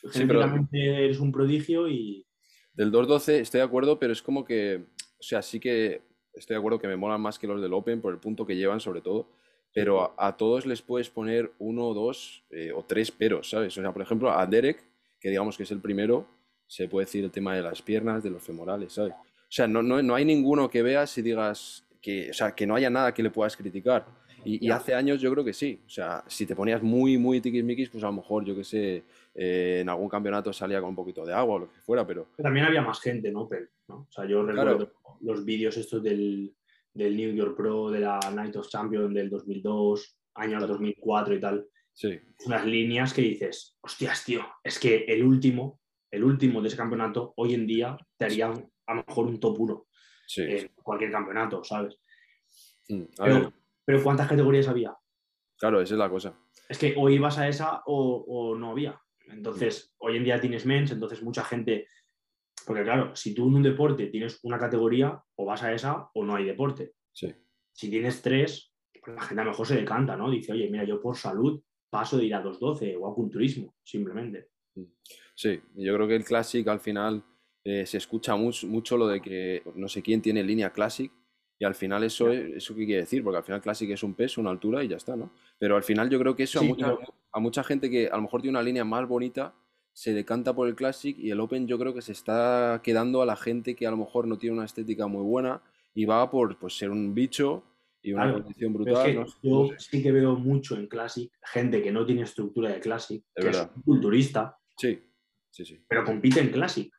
Speaker 1: pero-
Speaker 3: genéticamente eres un prodigio y
Speaker 1: Del 2.12 estoy de acuerdo, pero es como que, o sea, sí que estoy de acuerdo que me molan más que los del Open por el punto que llevan sobre todo, pero a, a todos les puedes poner uno, dos eh, o tres peros, ¿sabes? O sea, por ejemplo, a Derek, que digamos que es el primero, se puede decir el tema de las piernas, de los femorales, ¿sabes? O sea, no, no, no hay ninguno que veas y digas que, o sea, que no haya nada que le puedas criticar. Y, hace años yo creo que sí. O sea, si te ponías muy, muy tiquismiquis, pues a lo mejor, yo que sé, eh, en algún campeonato salía con un poquito de agua o lo que fuera, pero
Speaker 3: también había más gente en Open, ¿no? O sea, yo recuerdo los vídeos estos del, del New York Pro, de la Night of Champions del 2002, año 2004 y tal.
Speaker 1: sí.
Speaker 3: Unas líneas que dices, hostias, tío, es que el último, el último de ese campeonato, hoy en día te harían a lo mejor un top 1
Speaker 1: Sí,
Speaker 3: en cualquier campeonato, ¿sabes?
Speaker 1: Mm,
Speaker 3: Pero, pero ¿cuántas categorías había?
Speaker 1: claro, esa es la cosa.
Speaker 3: Es que o ibas a esa o, o no había. Entonces, hoy en día tienes mens, entonces mucha gente. Porque, claro, si tú en un deporte tienes una categoría, o vas a esa o no hay deporte.
Speaker 1: Sí,
Speaker 3: Si tienes tres, la gente a lo mejor se decanta, ¿no? Dice, oye, mira, yo por salud paso de ir a 212 o a culturismo, simplemente.
Speaker 1: sí. Yo creo que el Classic al final eh, se escucha mucho, mucho lo de que no sé quién tiene línea Classic Y al final eso, eso qué quiere decir, porque al final Classic es un peso, una altura y ya está, ¿no? Pero al final yo creo que eso a, mucha, a mucha gente que a lo mejor tiene una línea más bonita se decanta por el Classic y el Open yo creo que se está quedando a la gente que a lo mejor no tiene una estética muy buena y va por pues, ser un bicho y una
Speaker 3: Claro,
Speaker 1: condición brutal.
Speaker 3: es que
Speaker 1: ¿no?
Speaker 3: yo sí que veo mucho en Classic gente que no tiene estructura de Classic, que es un culturista,
Speaker 1: Sí, sí, sí.
Speaker 3: pero compite en Classic.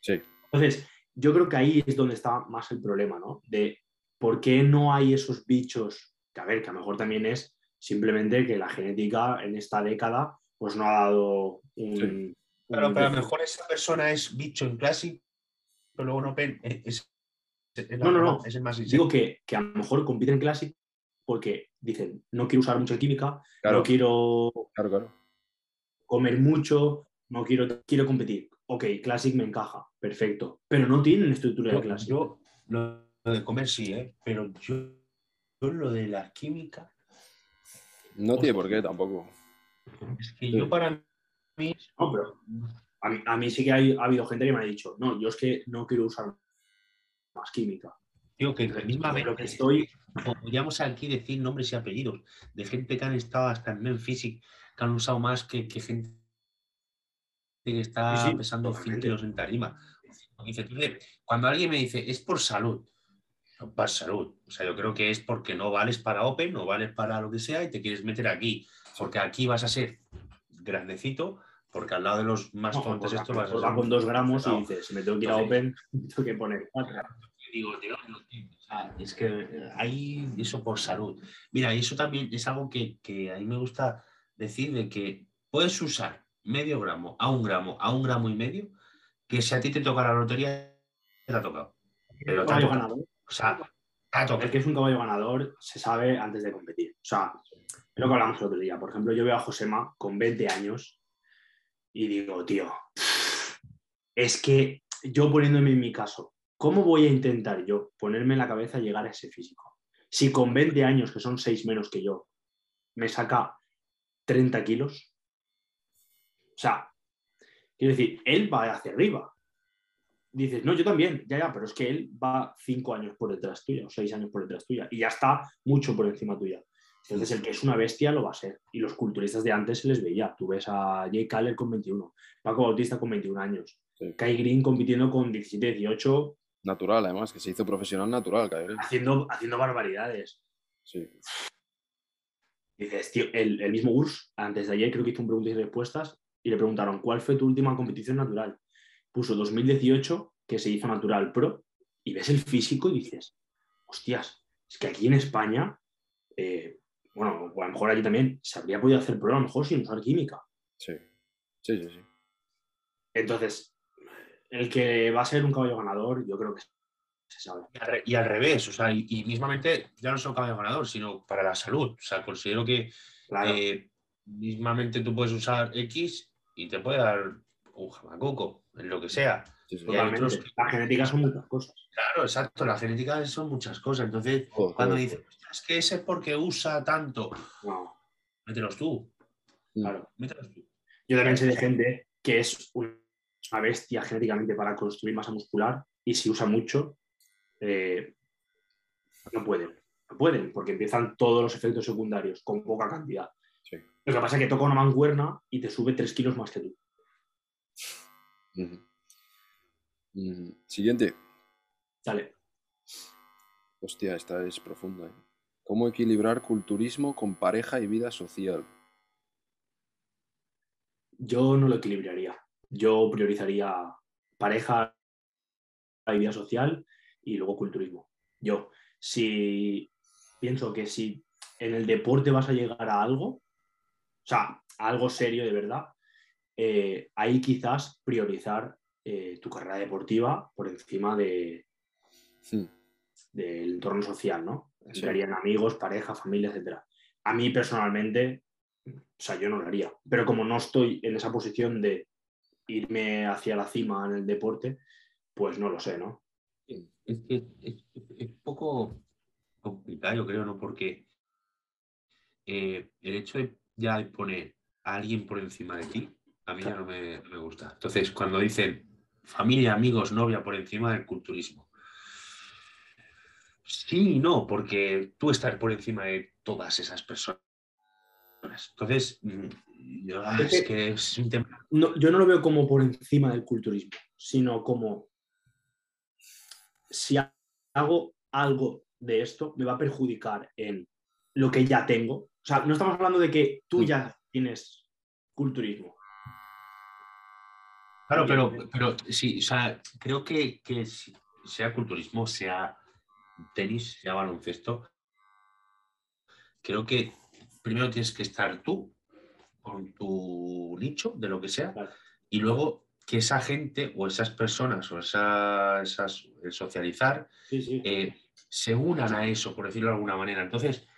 Speaker 1: Sí,
Speaker 3: Entonces, yo creo que ahí es donde está más el problema, ¿no? De por qué no hay esos bichos, que a ver, que a lo mejor también es simplemente que la genética en esta década pues no ha dado un...
Speaker 1: Sí.
Speaker 3: un-
Speaker 4: Claro, pero a lo mejor esa persona es bicho en Classic, pero luego no Open es, es- es la-
Speaker 3: No, no, no.
Speaker 4: es el más
Speaker 3: Digo que, que a lo mejor compiten en Classic porque dicen, no quiero usar mucha química,
Speaker 1: claro,
Speaker 3: no quiero
Speaker 1: claro, claro.
Speaker 3: comer mucho, no quiero, quiero competir. Ok, Classic me encaja, perfecto. Pero no tienen estructura de Classic.
Speaker 4: yo lo, lo de comer sí, ¿eh? pero yo, yo lo de la química,
Speaker 1: No tiene por qué tampoco.
Speaker 4: es que
Speaker 1: Sí.
Speaker 4: yo para mí
Speaker 3: No, pero a mí, a mí sí que hay- ha habido gente que me ha dicho, no, yo es que no quiero usar más química.
Speaker 4: digo que
Speaker 3: Lo
Speaker 4: mismamente
Speaker 3: que estoy,
Speaker 4: podríamos aquí decir nombres y apellidos de gente que han estado hasta en Men Physics, que han usado más que, que gente que está
Speaker 3: Sí, sí,
Speaker 4: pesando 100
Speaker 3: totalmente.
Speaker 4: kilos en tarima. Dice, entonces, cuando alguien me dice, es por salud, no para salud. O sea, yo creo que es porque no vales para Open, no vales para lo que sea y te quieres meter aquí. Porque aquí vas a ser grandecito, porque al lado de los más
Speaker 3: pues,
Speaker 4: esto vas a ser
Speaker 3: con dos gramos y dices, si me tengo que ir a Open, me tengo que poner cuatro.
Speaker 4: digo, tío, no, tío, o sea, es que eh, hay eso por salud. Mira, y eso también es algo que, que a mí me gusta decir de que puedes usar medio gramo a un gramo a un gramo y medio, que si a ti te toca la lotería, te ha tocado. Pero te ha
Speaker 3: Caballo
Speaker 4: tocado.
Speaker 3: ganador.
Speaker 4: O sea, te ha
Speaker 3: El
Speaker 4: tocado.
Speaker 3: que es un caballo ganador se sabe antes de competir. O sea, es lo que hablamos el otro día. Por ejemplo, yo veo a Josema con 20 años y digo, tío, es que yo poniéndome en mi caso, ¿cómo voy a intentar yo ponerme en la cabeza llegar a ese físico? Si con 20 años, que son 6 menos que yo, me saca 30 kilos, sea, quiero decir, él va hacia arriba. Dices, no, yo también, ya, ya, pero es que él va 5 años por detrás tuya, o 6 años por detrás tuya, y ya está mucho por encima tuya. Entonces, el que es una bestia lo va a ser. Y los culturistas de antes se les veía. Tú ves a Jay Caller con 21, Paco Bautista con 21 años,
Speaker 1: Sí.
Speaker 3: Kai Green compitiendo con 17, 18,
Speaker 1: Natural, además, que se hizo profesional natural, Kairi.
Speaker 3: haciendo, haciendo barbaridades.
Speaker 1: Sí.
Speaker 3: Dices, tío, el, el mismo Urs, antes de ayer, creo que hizo un preguntas y respuestas y le preguntaron, ¿cuál fue tu última competición natural? Puso 2018, que se hizo natural pro, y ves el físico y dices, hostias, es que aquí en España, eh, bueno, o a lo mejor aquí también, se habría podido hacer pro a lo mejor sin usar química.
Speaker 1: Sí. Sí, sí, sí.
Speaker 3: Entonces, el que va a ser un caballo ganador, yo creo que se sabe.
Speaker 4: Y al, re- y al revés, o sea, y, y mismamente ya no solo caballo ganador, sino para la salud. O sea, considero que
Speaker 3: Claro,
Speaker 4: eh, mismamente tú puedes usar X y te puede dar un jamacuco, en lo que sea.
Speaker 1: Sí,
Speaker 4: otros-
Speaker 3: La genética son muchas cosas.
Speaker 4: Claro, exacto, la genética son muchas cosas. Entonces,
Speaker 1: Todo,
Speaker 4: cuando dices, "Hostia, es que ese es porque usa tanto,
Speaker 3: No,
Speaker 4: mételos tú,
Speaker 1: todo.
Speaker 3: claro.
Speaker 4: mételos tú.
Speaker 3: Yo también sé de gente que es una bestia genéticamente para construir masa muscular y si usa mucho, eh, no pueden. No pueden, porque empiezan todos los efectos secundarios con poca cantidad. Lo que pasa es que toca una mancuerna y te sube 3 kilos más que tú.
Speaker 1: Mm, Siguiente.
Speaker 3: Dale.
Speaker 1: Hostia, esta es profunda. ¿eh? ¿Cómo equilibrar culturismo con pareja y vida social?
Speaker 3: Yo no lo equilibraría. Yo priorizaría pareja y vida social y luego culturismo. Yo, si pienso que si en el deporte vas a llegar a algo, o sea, algo serio de verdad, eh, ahí quizás priorizar eh, tu carrera deportiva por encima de, del entorno social, ¿no?
Speaker 1: Sí.
Speaker 3: Entrarían amigos, pareja, familia, etcétera. A mí personalmente, o sea, yo no lo haría. Pero como no estoy en esa posición de irme hacia la cima en el deporte, pues no lo sé, ¿no?
Speaker 4: Es que es, es un poco complicado, yo creo, ¿no? Porque eh, el hecho de ya poner a alguien por encima de ti, a mí ya no me, no me gusta. Entonces, cuando dicen familia, amigos, novia por encima del culturismo. Sí y no, porque tú estás por encima de todas esas personas. Entonces, mm, yo,
Speaker 3: Es que
Speaker 4: un tema.
Speaker 3: No, yo no lo veo como por encima del culturismo, sino como si hago algo de esto, me va a perjudicar en lo que ya tengo. O sea, no estamos hablando de que tú
Speaker 1: Mm.
Speaker 3: ya tienes culturismo.
Speaker 4: Claro, pero, pero sí, o sea, creo que, que sea culturismo, sea tenis, sea baloncesto, creo que primero tienes que estar tú con tu nicho, de lo que sea,
Speaker 3: Claro.
Speaker 4: y luego que esa gente o esas personas o esa- esas, el socializar
Speaker 3: Sí, sí.
Speaker 4: eh, se unan a eso, por decirlo de alguna manera. Entonces,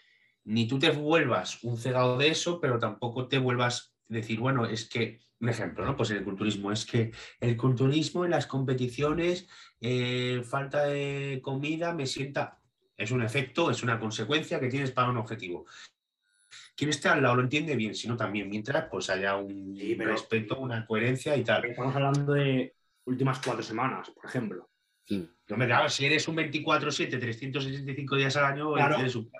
Speaker 4: ni tú te vuelvas un cegado de eso, pero tampoco te vuelvas a decir, bueno, es que, un ejemplo, ¿no? Pues el culturismo, es que el culturismo en las competiciones, eh, falta de comida, me sienta. Es un efecto, es una consecuencia que tienes para un objetivo. Quien esté al lado lo entiende bien, si no también, mientras pues haya un
Speaker 3: Sí, pero-
Speaker 4: respeto, una coherencia y tal.
Speaker 3: Estamos hablando de últimas cuatro semanas, por ejemplo.
Speaker 4: No me claro, si eres un 24-7, 365 días al año,
Speaker 3: Claro.
Speaker 4: eres un-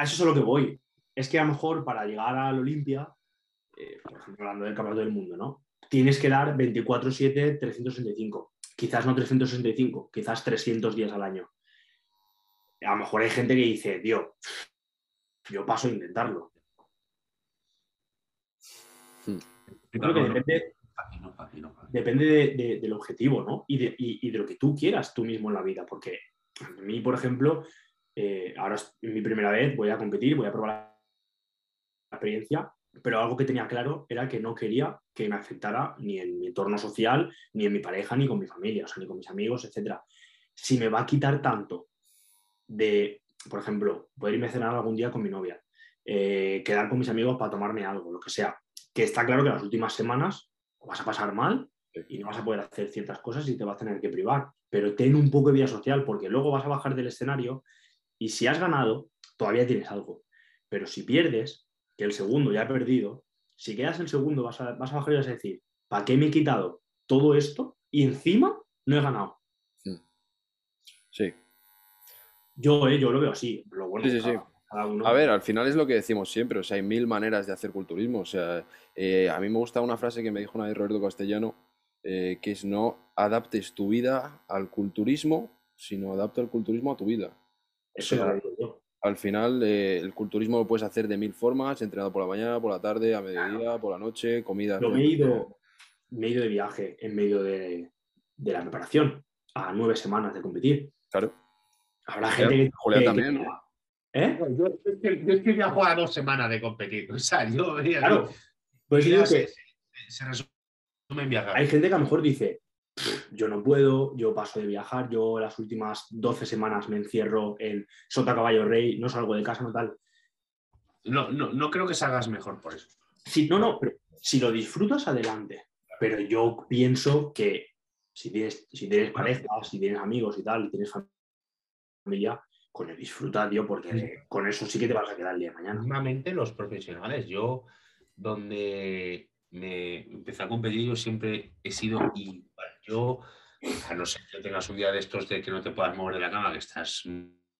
Speaker 3: A, eso es a lo que voy. Es que a lo mejor para llegar al Olimpia, eh, por ejemplo, hablando del campeonato del mundo, ¿no? Tienes que dar 24-7, 365. Quizás no 365, quizás 300 días al año. A lo mejor hay gente que dice, tío, yo paso a intentarlo. Yo creo que depende,
Speaker 4: no, no, no.
Speaker 3: depende de- de- del objetivo, ¿no? Y de, y- y de lo que tú quieras tú mismo en la vida. Porque a mí, por ejemplo, eh, ahora es mi primera vez, voy a competir, voy a probar la experiencia, pero algo que tenía claro era que no quería que me afectara ni en mi entorno social, ni en mi pareja, ni con mi familia, o sea, ni con mis amigos, etc. Si me va a quitar tanto de, por ejemplo, poder irme a cenar algún día con mi novia, eh, quedar con mis amigos para tomarme algo, lo que sea, que está claro que las últimas semanas vas a pasar mal y no vas a poder hacer ciertas cosas y te vas a tener que privar. Pero ten un poco de vida social porque luego vas a bajar del escenario y si has ganado, todavía tienes algo. Pero si pierdes, que el segundo ya ha perdido, si quedas el segundo vas a, vas a bajar y vas a decir, ¿para qué me he quitado todo esto y encima no he ganado?
Speaker 1: Sí.
Speaker 3: Yo, eh, yo lo veo así. Lo bueno,
Speaker 1: Sí, sí, sí.
Speaker 3: cada- cada uno-
Speaker 1: A ver, al final es lo que decimos siempre, o sea, hay mil maneras de hacer culturismo. O sea, eh, a mí me gusta una frase que me dijo una vez Roberto Castellano, eh, que es no adaptes tu vida al culturismo, sino adapta el culturismo a tu vida.
Speaker 3: Eso es lo.
Speaker 1: Al final, eh, el culturismo lo puedes hacer de mil formas, entrenado por la mañana, por la tarde, a mediodía, por la noche, comida.
Speaker 3: Yo me he ido, me he ido de viaje en medio de, de la preparación a nueve semanas de competir.
Speaker 1: Claro.
Speaker 3: Habrá gente que.
Speaker 1: Julián
Speaker 3: que-
Speaker 1: también,
Speaker 3: que-
Speaker 1: ¿no?
Speaker 3: ¿Eh?
Speaker 4: Yo, es que, yo es que viajo a dos semanas de competir. O sea, yo
Speaker 3: Claro. Pues digo
Speaker 4: se,
Speaker 3: que
Speaker 4: se- se resume en viajar.
Speaker 3: hay gente que a lo mejor dice, "Pff, yo no puedo, yo paso de viajar, yo las últimas 12 semanas me encierro en Sota Caballo Rey, no salgo de casa, no tal.
Speaker 4: No, no, no creo que salgas mejor por eso.
Speaker 3: Sí, no, no, pero si lo disfrutas, adelante. Pero yo pienso que si tienes, si tienes pareja, si tienes amigos y tal, y tienes familia, coño, disfruta, tío, porque con eso sí que te vas a quedar el día de mañana.
Speaker 4: Normalmente los profesionales, yo donde me empecé a competir, yo siempre he sido igual. Yo, a no ser que tengas un día de estos de que no te puedas mover de la cama, que estás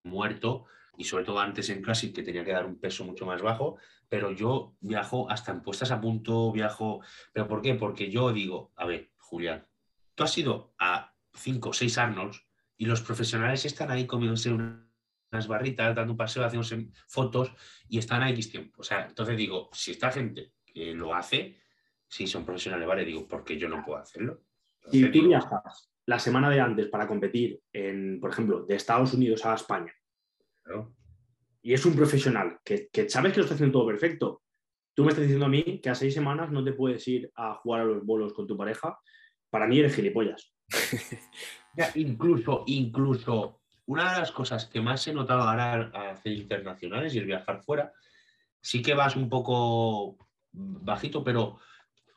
Speaker 4: muerto, y sobre todo antes en Classic que tenía que dar un peso mucho más bajo, pero yo viajo hasta en puestas a punto, viajo... ¿Pero por qué? Porque yo digo, a ver, Julián, tú has ido a 5 o 6 Arnolds y los profesionales están ahí comiéndose una- unas barritas, dando un paseo, haciéndose fotos y están a X tiempo. O sea, entonces digo, si esta gente que lo hace, si son profesionales, vale, digo, ¿por qué yo no puedo hacerlo?
Speaker 3: Si tú viajas la semana de antes para competir, en, por ejemplo, de Estados Unidos a España,
Speaker 4: claro,
Speaker 3: y es un profesional que, que sabes que lo está haciendo todo perfecto, tú me estás diciendo a mí que a seis semanas no te puedes ir a jugar a los bolos con tu pareja, para mí eres gilipollas.
Speaker 4: Ya, incluso, incluso, una de las cosas que más he notado ahora al hacer internacionales y el viajar fuera, sí que vas un poco bajito, pero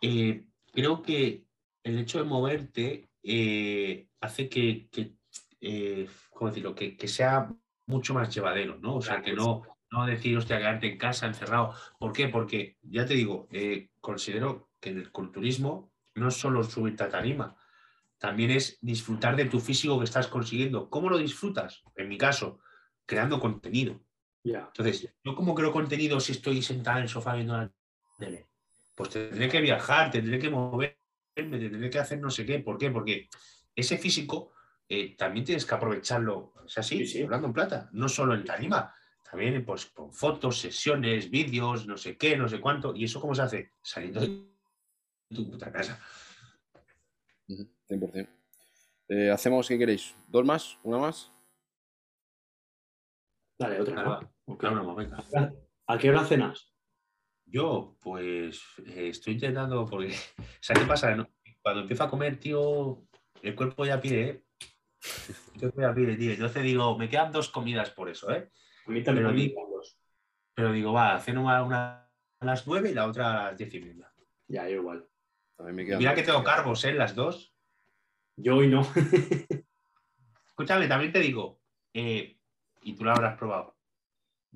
Speaker 4: eh, creo que el hecho de moverte eh, hace que, que, eh, ¿cómo decirlo? Que, que sea mucho más llevadero, ¿no? O sea, que no, no decir, hostia, quedarte en casa encerrado. ¿Por qué? Porque, ya te digo, considero que el culturismo no es solo subirte a tarima, también es disfrutar de tu físico que estás consiguiendo. ¿Cómo lo disfrutas? En mi caso, creando contenido. Entonces, ¿yo cómo creo contenido si estoy sentado en el sofá viendo la tele? Pues tendré que viajar, tendré que moverme, tendré que hacer no sé qué. ¿Por qué? Porque ese físico eh, también tienes que aprovecharlo, o sea, sí,
Speaker 3: Sí, sí.
Speaker 4: hablando en plata, no solo en tarima, también pues, con fotos, sesiones, vídeos, no sé qué, no sé cuánto. ¿Y eso cómo se hace? Saliendo de tu puta casa.
Speaker 1: Ujú, 100%. Eh, ¿Hacemos qué queréis? ¿Dos más? ¿Una más?
Speaker 3: Dale, otra.
Speaker 4: Claro,
Speaker 3: ¿no? Ok.
Speaker 4: Claro, no, venga.
Speaker 3: ¿A qué hora cenas?
Speaker 4: Yo, pues, eh, estoy intentando, porque, ¿sabes qué pasa? no? Cuando empiezo a comer, tío, el cuerpo ya pide, ¿eh? El cuerpo ya pide, tío. Entonces digo, me quedan dos comidas por eso, ¿eh?
Speaker 3: A mí también
Speaker 4: Pero digo, va, ceno una, una a las nueve y la otra a las diez y media.
Speaker 3: Ya, yo igual.
Speaker 1: Me quedan
Speaker 4: Mira que tengo carbos, ¿eh? Las dos.
Speaker 3: Yo hoy no.
Speaker 4: Escúchame, también te digo, eh, y tú lo habrás probado.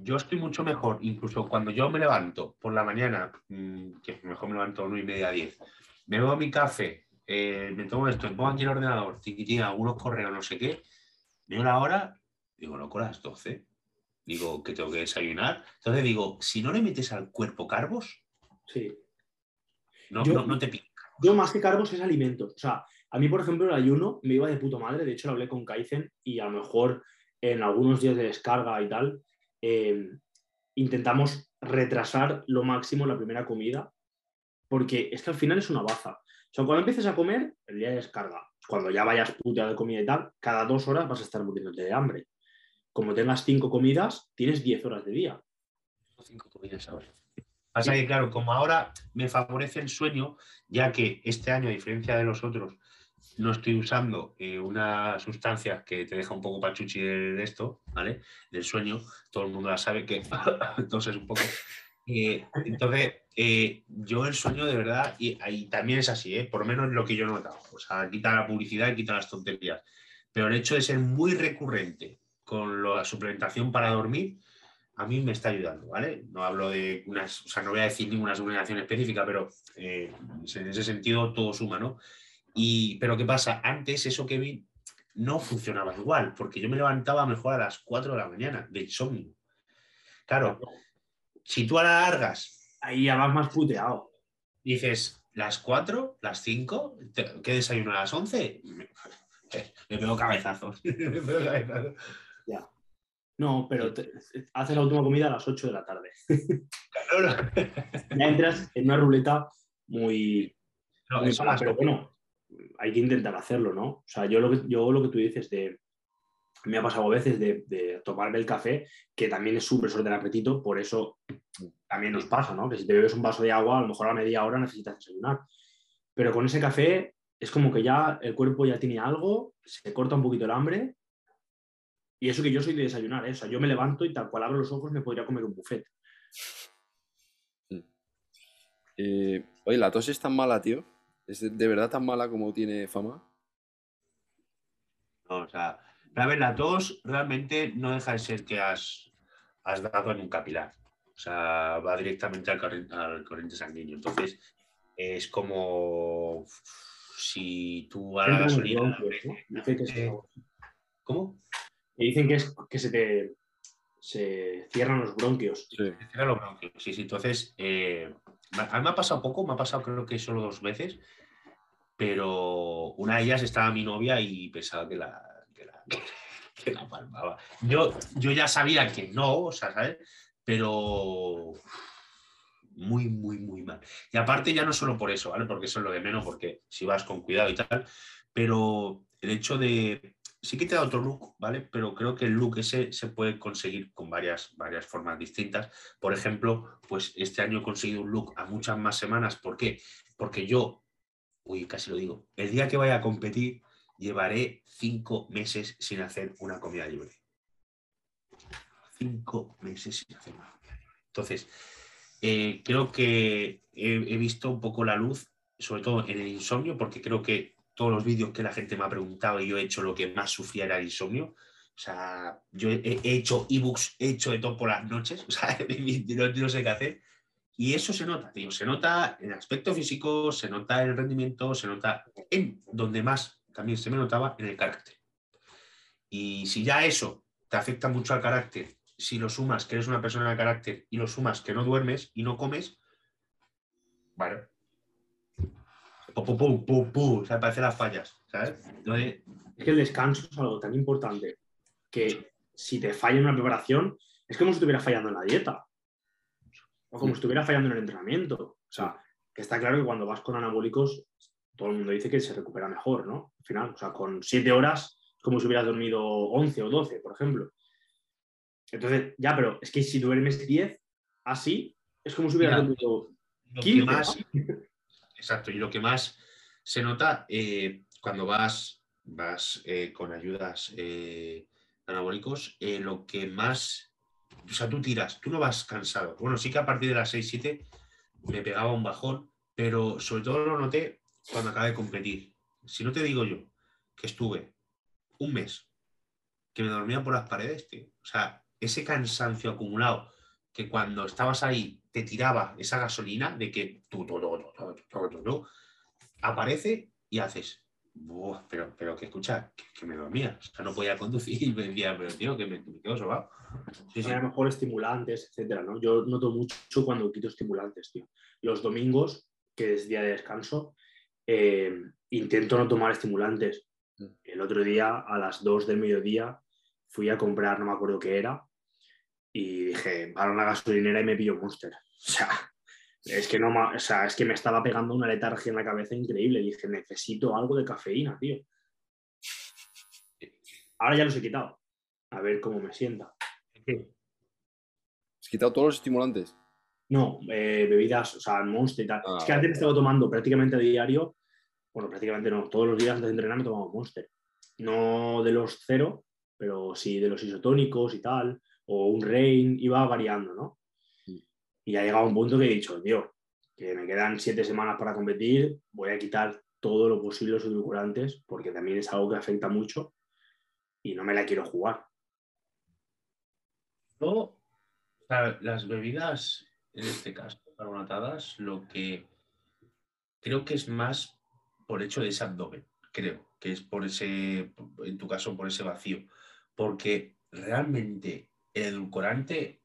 Speaker 4: Yo estoy mucho mejor, incluso cuando yo me levanto por la mañana, mm, que mejor me levanto a 9 y media, 10, me bebo mi café, eh, me tomo esto, me pongo aquí el ordenador, tiquitín, algunos correos, no sé qué, veo la hora, digo, loco, las 12. Digo, que tengo que desayunar. Entonces digo, si no le metes al cuerpo carbos,
Speaker 3: Sí.
Speaker 4: no,
Speaker 3: Yo-
Speaker 4: no, no te pica.
Speaker 3: Yo más que carbos es alimento. O sea, a mí, por ejemplo, el ayuno me iba de puta madre. De hecho, lo hablé con Kaizen y a lo mejor en algunos días de descarga y tal, eh, intentamos retrasar lo máximo la primera comida, porque es que al final es una baza. O sea, cuando empieces a comer, el día de descarga, cuando ya vayas puteado de comida y tal, cada dos horas vas a estar muriéndote de hambre. Como tengas cinco comidas, tienes 10 horas de día.
Speaker 4: cinco comidas ahora. Pasa que, claro, como ahora me favorece el sueño, ya que este año, a diferencia de los otros, no estoy usando eh, una sustancia que te deja un poco pachuchi de, esto, ¿vale? Del sueño, todo el mundo la sabe que entonces un poco. Eh, entonces, eh, yo el sueño de verdad, y, también es así, por lo menos lo que yo he. O sea, quita la publicidad y quita las tonterías. Pero el hecho de ser muy recurrente con la suplementación para dormir, a mí me está ayudando, ¿vale? No hablo de unas, o sea, no voy a decir ninguna suplementación específica, pero en ese sentido todo suma, ¿no? Y, pero ¿qué pasa? Antes eso que vi no funcionaba igual, porque yo me levantaba mejor a las 4 de la mañana de insomnio. Claro, si tú a la largas
Speaker 3: Ahí ya vas más puteado.
Speaker 4: dices las 4, las 5, te- ¿qué desayuno a las 11? Me, eh, me pego cabezazos. me pego cabezazos.
Speaker 3: No, pero te- haces la última comida a las 8 de la tarde.
Speaker 4: No.
Speaker 3: Ya entras en una ruleta muy,
Speaker 4: No,
Speaker 3: muy mala, pero bueno, hay que intentar hacerlo, ¿no? O sea, yo lo que, yo lo que tú dices de. Me ha pasado a veces de, tomarme el café, que también es súper sobre el apetito, por eso también nos pasa, ¿no? Que si te bebes un vaso de agua, a lo mejor a media hora necesitas desayunar. Pero con ese café es como que ya el cuerpo ya tiene algo, se corta un poquito el hambre. Y eso que yo soy de desayunar, ¿eh? O sea, yo me levanto y tal cual abro los ojos me podría comer un buffet.
Speaker 1: Eh, oye, la tos es tan mala, tío. ¿Es de, de verdad tan mala como tiene fama?
Speaker 4: No, o sea, a ver, la tos realmente no deja de ser que has, has dado en un capilar. O sea, va directamente al, corriente, al corriente sanguíneo. Entonces, es como si tú a la gasolina.
Speaker 3: bronquios, ¿no? Dice que se-
Speaker 4: ¿Cómo?
Speaker 3: que dicen que es que se te se cierran los bronquios.
Speaker 1: Sí.
Speaker 4: Te cierra los bronquios. Sí, sí. Entonces, eh, me- a mí me ha pasado poco, me ha pasado creo que solo dos veces, pero una de ellas estaba mi novia y pensaba que la, que la, que la palmaba. Yo, yo ya sabía que no, o sea, ¿sabes? Pero muy, muy, muy mal. Y aparte ya no solo por eso, ¿vale? Porque eso es lo de menos, porque si vas con cuidado y tal, pero el hecho de... Sí que te da otro look, ¿vale? Pero creo que el look ese se puede conseguir con varias, varias formas distintas. Por ejemplo, pues este año he conseguido un look a muchas más semanas. ¿Por qué? Porque yo, uy, casi lo digo, el día que vaya a competir llevaré cinco meses sin hacer una comida libre. Cinco meses sin hacer una comida libre. Entonces, eh, creo que he, visto un poco la luz, sobre todo en el insomnio, porque creo que todos los vídeos que la gente me ha preguntado y yo he hecho lo que más sufría era el insomnio. O sea, yo he, he hecho ebooks, he hecho de todo por las noches, o sea, no, no sé qué hacer. Y eso se nota. Se nota en el aspecto físico, se nota en el rendimiento, se nota en donde más también se me notaba en el carácter. Y si ya eso te afecta mucho al carácter, si lo sumas que eres una persona de carácter y lo sumas que no duermes y no comes, bueno. Pum, pum, pum, pum, o sea, parece las fallas, ¿sabes?
Speaker 3: Es que el descanso es algo tan importante que si te falla en una preparación, es como si estuviera fallando en la dieta. O como si estuviera fallando en el entrenamiento. O sea, que está claro que cuando vas con anabólicos, todo el mundo dice que se recupera mejor, ¿no? Al final, o sea, con siete horas es como si hubieras dormido 11 o 12, por ejemplo. Entonces, ya, pero es que si duermes 10, así, es como si hubieras dormido
Speaker 4: lo
Speaker 3: 15,
Speaker 4: que más, exacto, y lo que más se nota eh, cuando vas, vas eh, con ayudas eh, anabólicos, eh, lo que más, o sea, tú tiras, tú no vas cansado. Bueno, sí que a partir de las 6, 7 me pegaba un bajón, pero sobre todo lo noté cuando acabé de competir. Si no te digo yo que estuve un mes que me dormía por las paredes, tío. O sea, ese cansancio acumulado que cuando estabas ahí te tiraba esa gasolina de que tú, tú, tú, tú aparece y haces "Buah, pero, pero que escucha, que, que me dormía. O sea, no podía conducir y me decía, pero tío, que me, me quedo sobado. Sí, sí.
Speaker 3: a lo mejor estimulantes, etcétera, ¿no? Yo noto mucho cuando quito estimulantes, tío. Los domingos, que es día de descanso, eh, intento no tomar estimulantes.
Speaker 1: Mm.
Speaker 3: El otro día, a las 2 del mediodía, fui a comprar, no me acuerdo qué era, y dije, para una gasolinera y me pillo Monster. O sea, es que, no, o sea, es que me estaba pegando una letargia en la cabeza increíble. Dije, necesito algo de cafeína, tío. Ahora ya los he quitado. A ver cómo me sienta.
Speaker 1: ¿Has quitado todos los estimulantes?
Speaker 3: No, eh, bebidas, o sea, Monster y tal.
Speaker 1: Ah,
Speaker 3: es que antes me estaba tomando prácticamente a diario, bueno, prácticamente no, todos los días antes de entrenar me tomaba Monster. No de los cero, pero sí de los isotónicos y tal, o un Rain, iba variando, ¿no? Y ha llegado un punto que he dicho, tío, que me quedan siete semanas para competir, voy a quitar todo lo posible los edulcorantes, porque también es algo que afecta mucho y no me la quiero jugar.
Speaker 4: Yo, o sea, las bebidas, en este caso, carbonatadas, lo que creo que es más por hecho de ese abdomen, creo, que es por ese, en tu caso, por ese vacío. Porque realmente el edulcorante,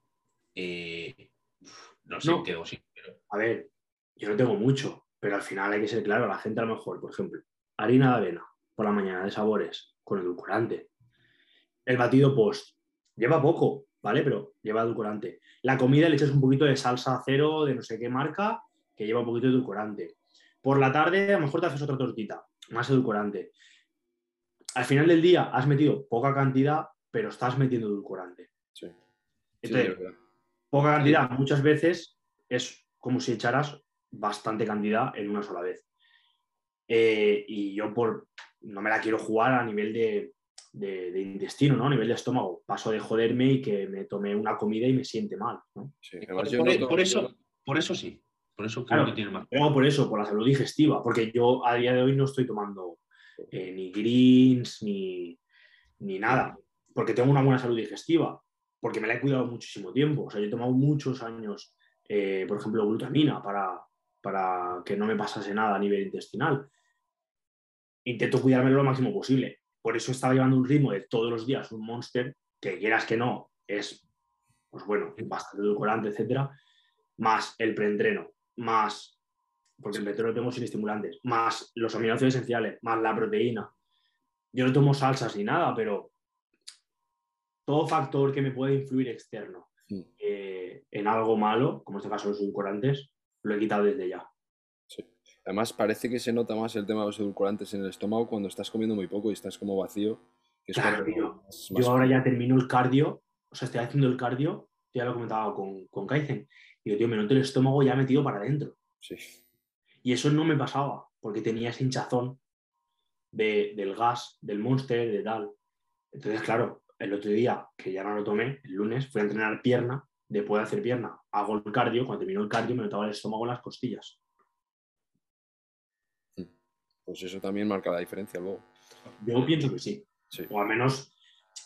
Speaker 4: eh, no sé
Speaker 3: No.
Speaker 4: en qué dosis, pero
Speaker 3: A ver, yo no tengo mucho, pero al final hay que ser claro, la gente a lo mejor, por ejemplo, harina de avena por la mañana de sabores con edulcorante. El batido post lleva poco, ¿vale? Pero lleva edulcorante. La comida le echas un poquito de salsa cero de no sé qué marca que lleva un poquito de edulcorante. Por la tarde a lo mejor te haces otra tortita, más edulcorante. Al final del día has metido poca cantidad, pero estás metiendo edulcorante.
Speaker 1: Sí. Sí,
Speaker 3: Entonces. Poca cantidad muchas veces es como si echaras bastante cantidad en una sola vez. Eh, y yo por no me la quiero jugar a nivel de, de- de intestino, ¿no? A nivel de estómago. Paso de joderme y que me tome una comida y me siente mal. ¿no?
Speaker 1: Sí,
Speaker 4: por,
Speaker 1: yo
Speaker 4: por eso, por eso sí, por eso creo
Speaker 3: Claro.
Speaker 4: que tiene más.
Speaker 3: Pero por eso, por la salud digestiva, porque yo a día de hoy no estoy tomando eh, ni greens ni, ni nada, porque tengo una buena salud digestiva, porque me la he cuidado muchísimo tiempo. O sea, yo he tomado muchos años, eh, por ejemplo, glutamina para, para que no me pasase nada a nivel intestinal. Intento cuidármelo lo máximo posible. Por eso estaba llevando un ritmo de todos los días un monster, que quieras que no, es, pues bueno, bastante edulcorante, etcétera, más el preentreno, más, porque el preentreno lo tengo sin estimulantes, más los aminoácidos esenciales, más la proteína. Yo no tomo salsas ni nada, pero todo factor que me puede influir externo
Speaker 1: Mm.
Speaker 3: eh, en algo malo, como en este caso los edulcorantes, lo he quitado desde ya.
Speaker 1: Sí. Además, parece que se nota más el tema de los edulcorantes en el estómago cuando estás comiendo muy poco y estás como vacío. Que es
Speaker 3: Claro,
Speaker 1: cuando
Speaker 3: tío.
Speaker 1: más- más-
Speaker 3: Yo ahora ya termino el cardio, o sea, estoy haciendo el cardio, ya lo comentaba con, con Kaizen, y digo, tío, me noto el estómago ya metido para adentro.
Speaker 1: Sí.
Speaker 3: Y eso no me pasaba, porque tenía ese hinchazón de- del gas, del monster, de tal. Entonces, claro, el otro día, que ya no lo tomé, el lunes, fui a entrenar pierna, después de hacer pierna, hago el cardio, cuando terminó el cardio me notaba el estómago en las costillas.
Speaker 1: Pues eso también marca la diferencia luego.
Speaker 3: Yo pienso que sí,
Speaker 1: Sí.
Speaker 3: o al menos,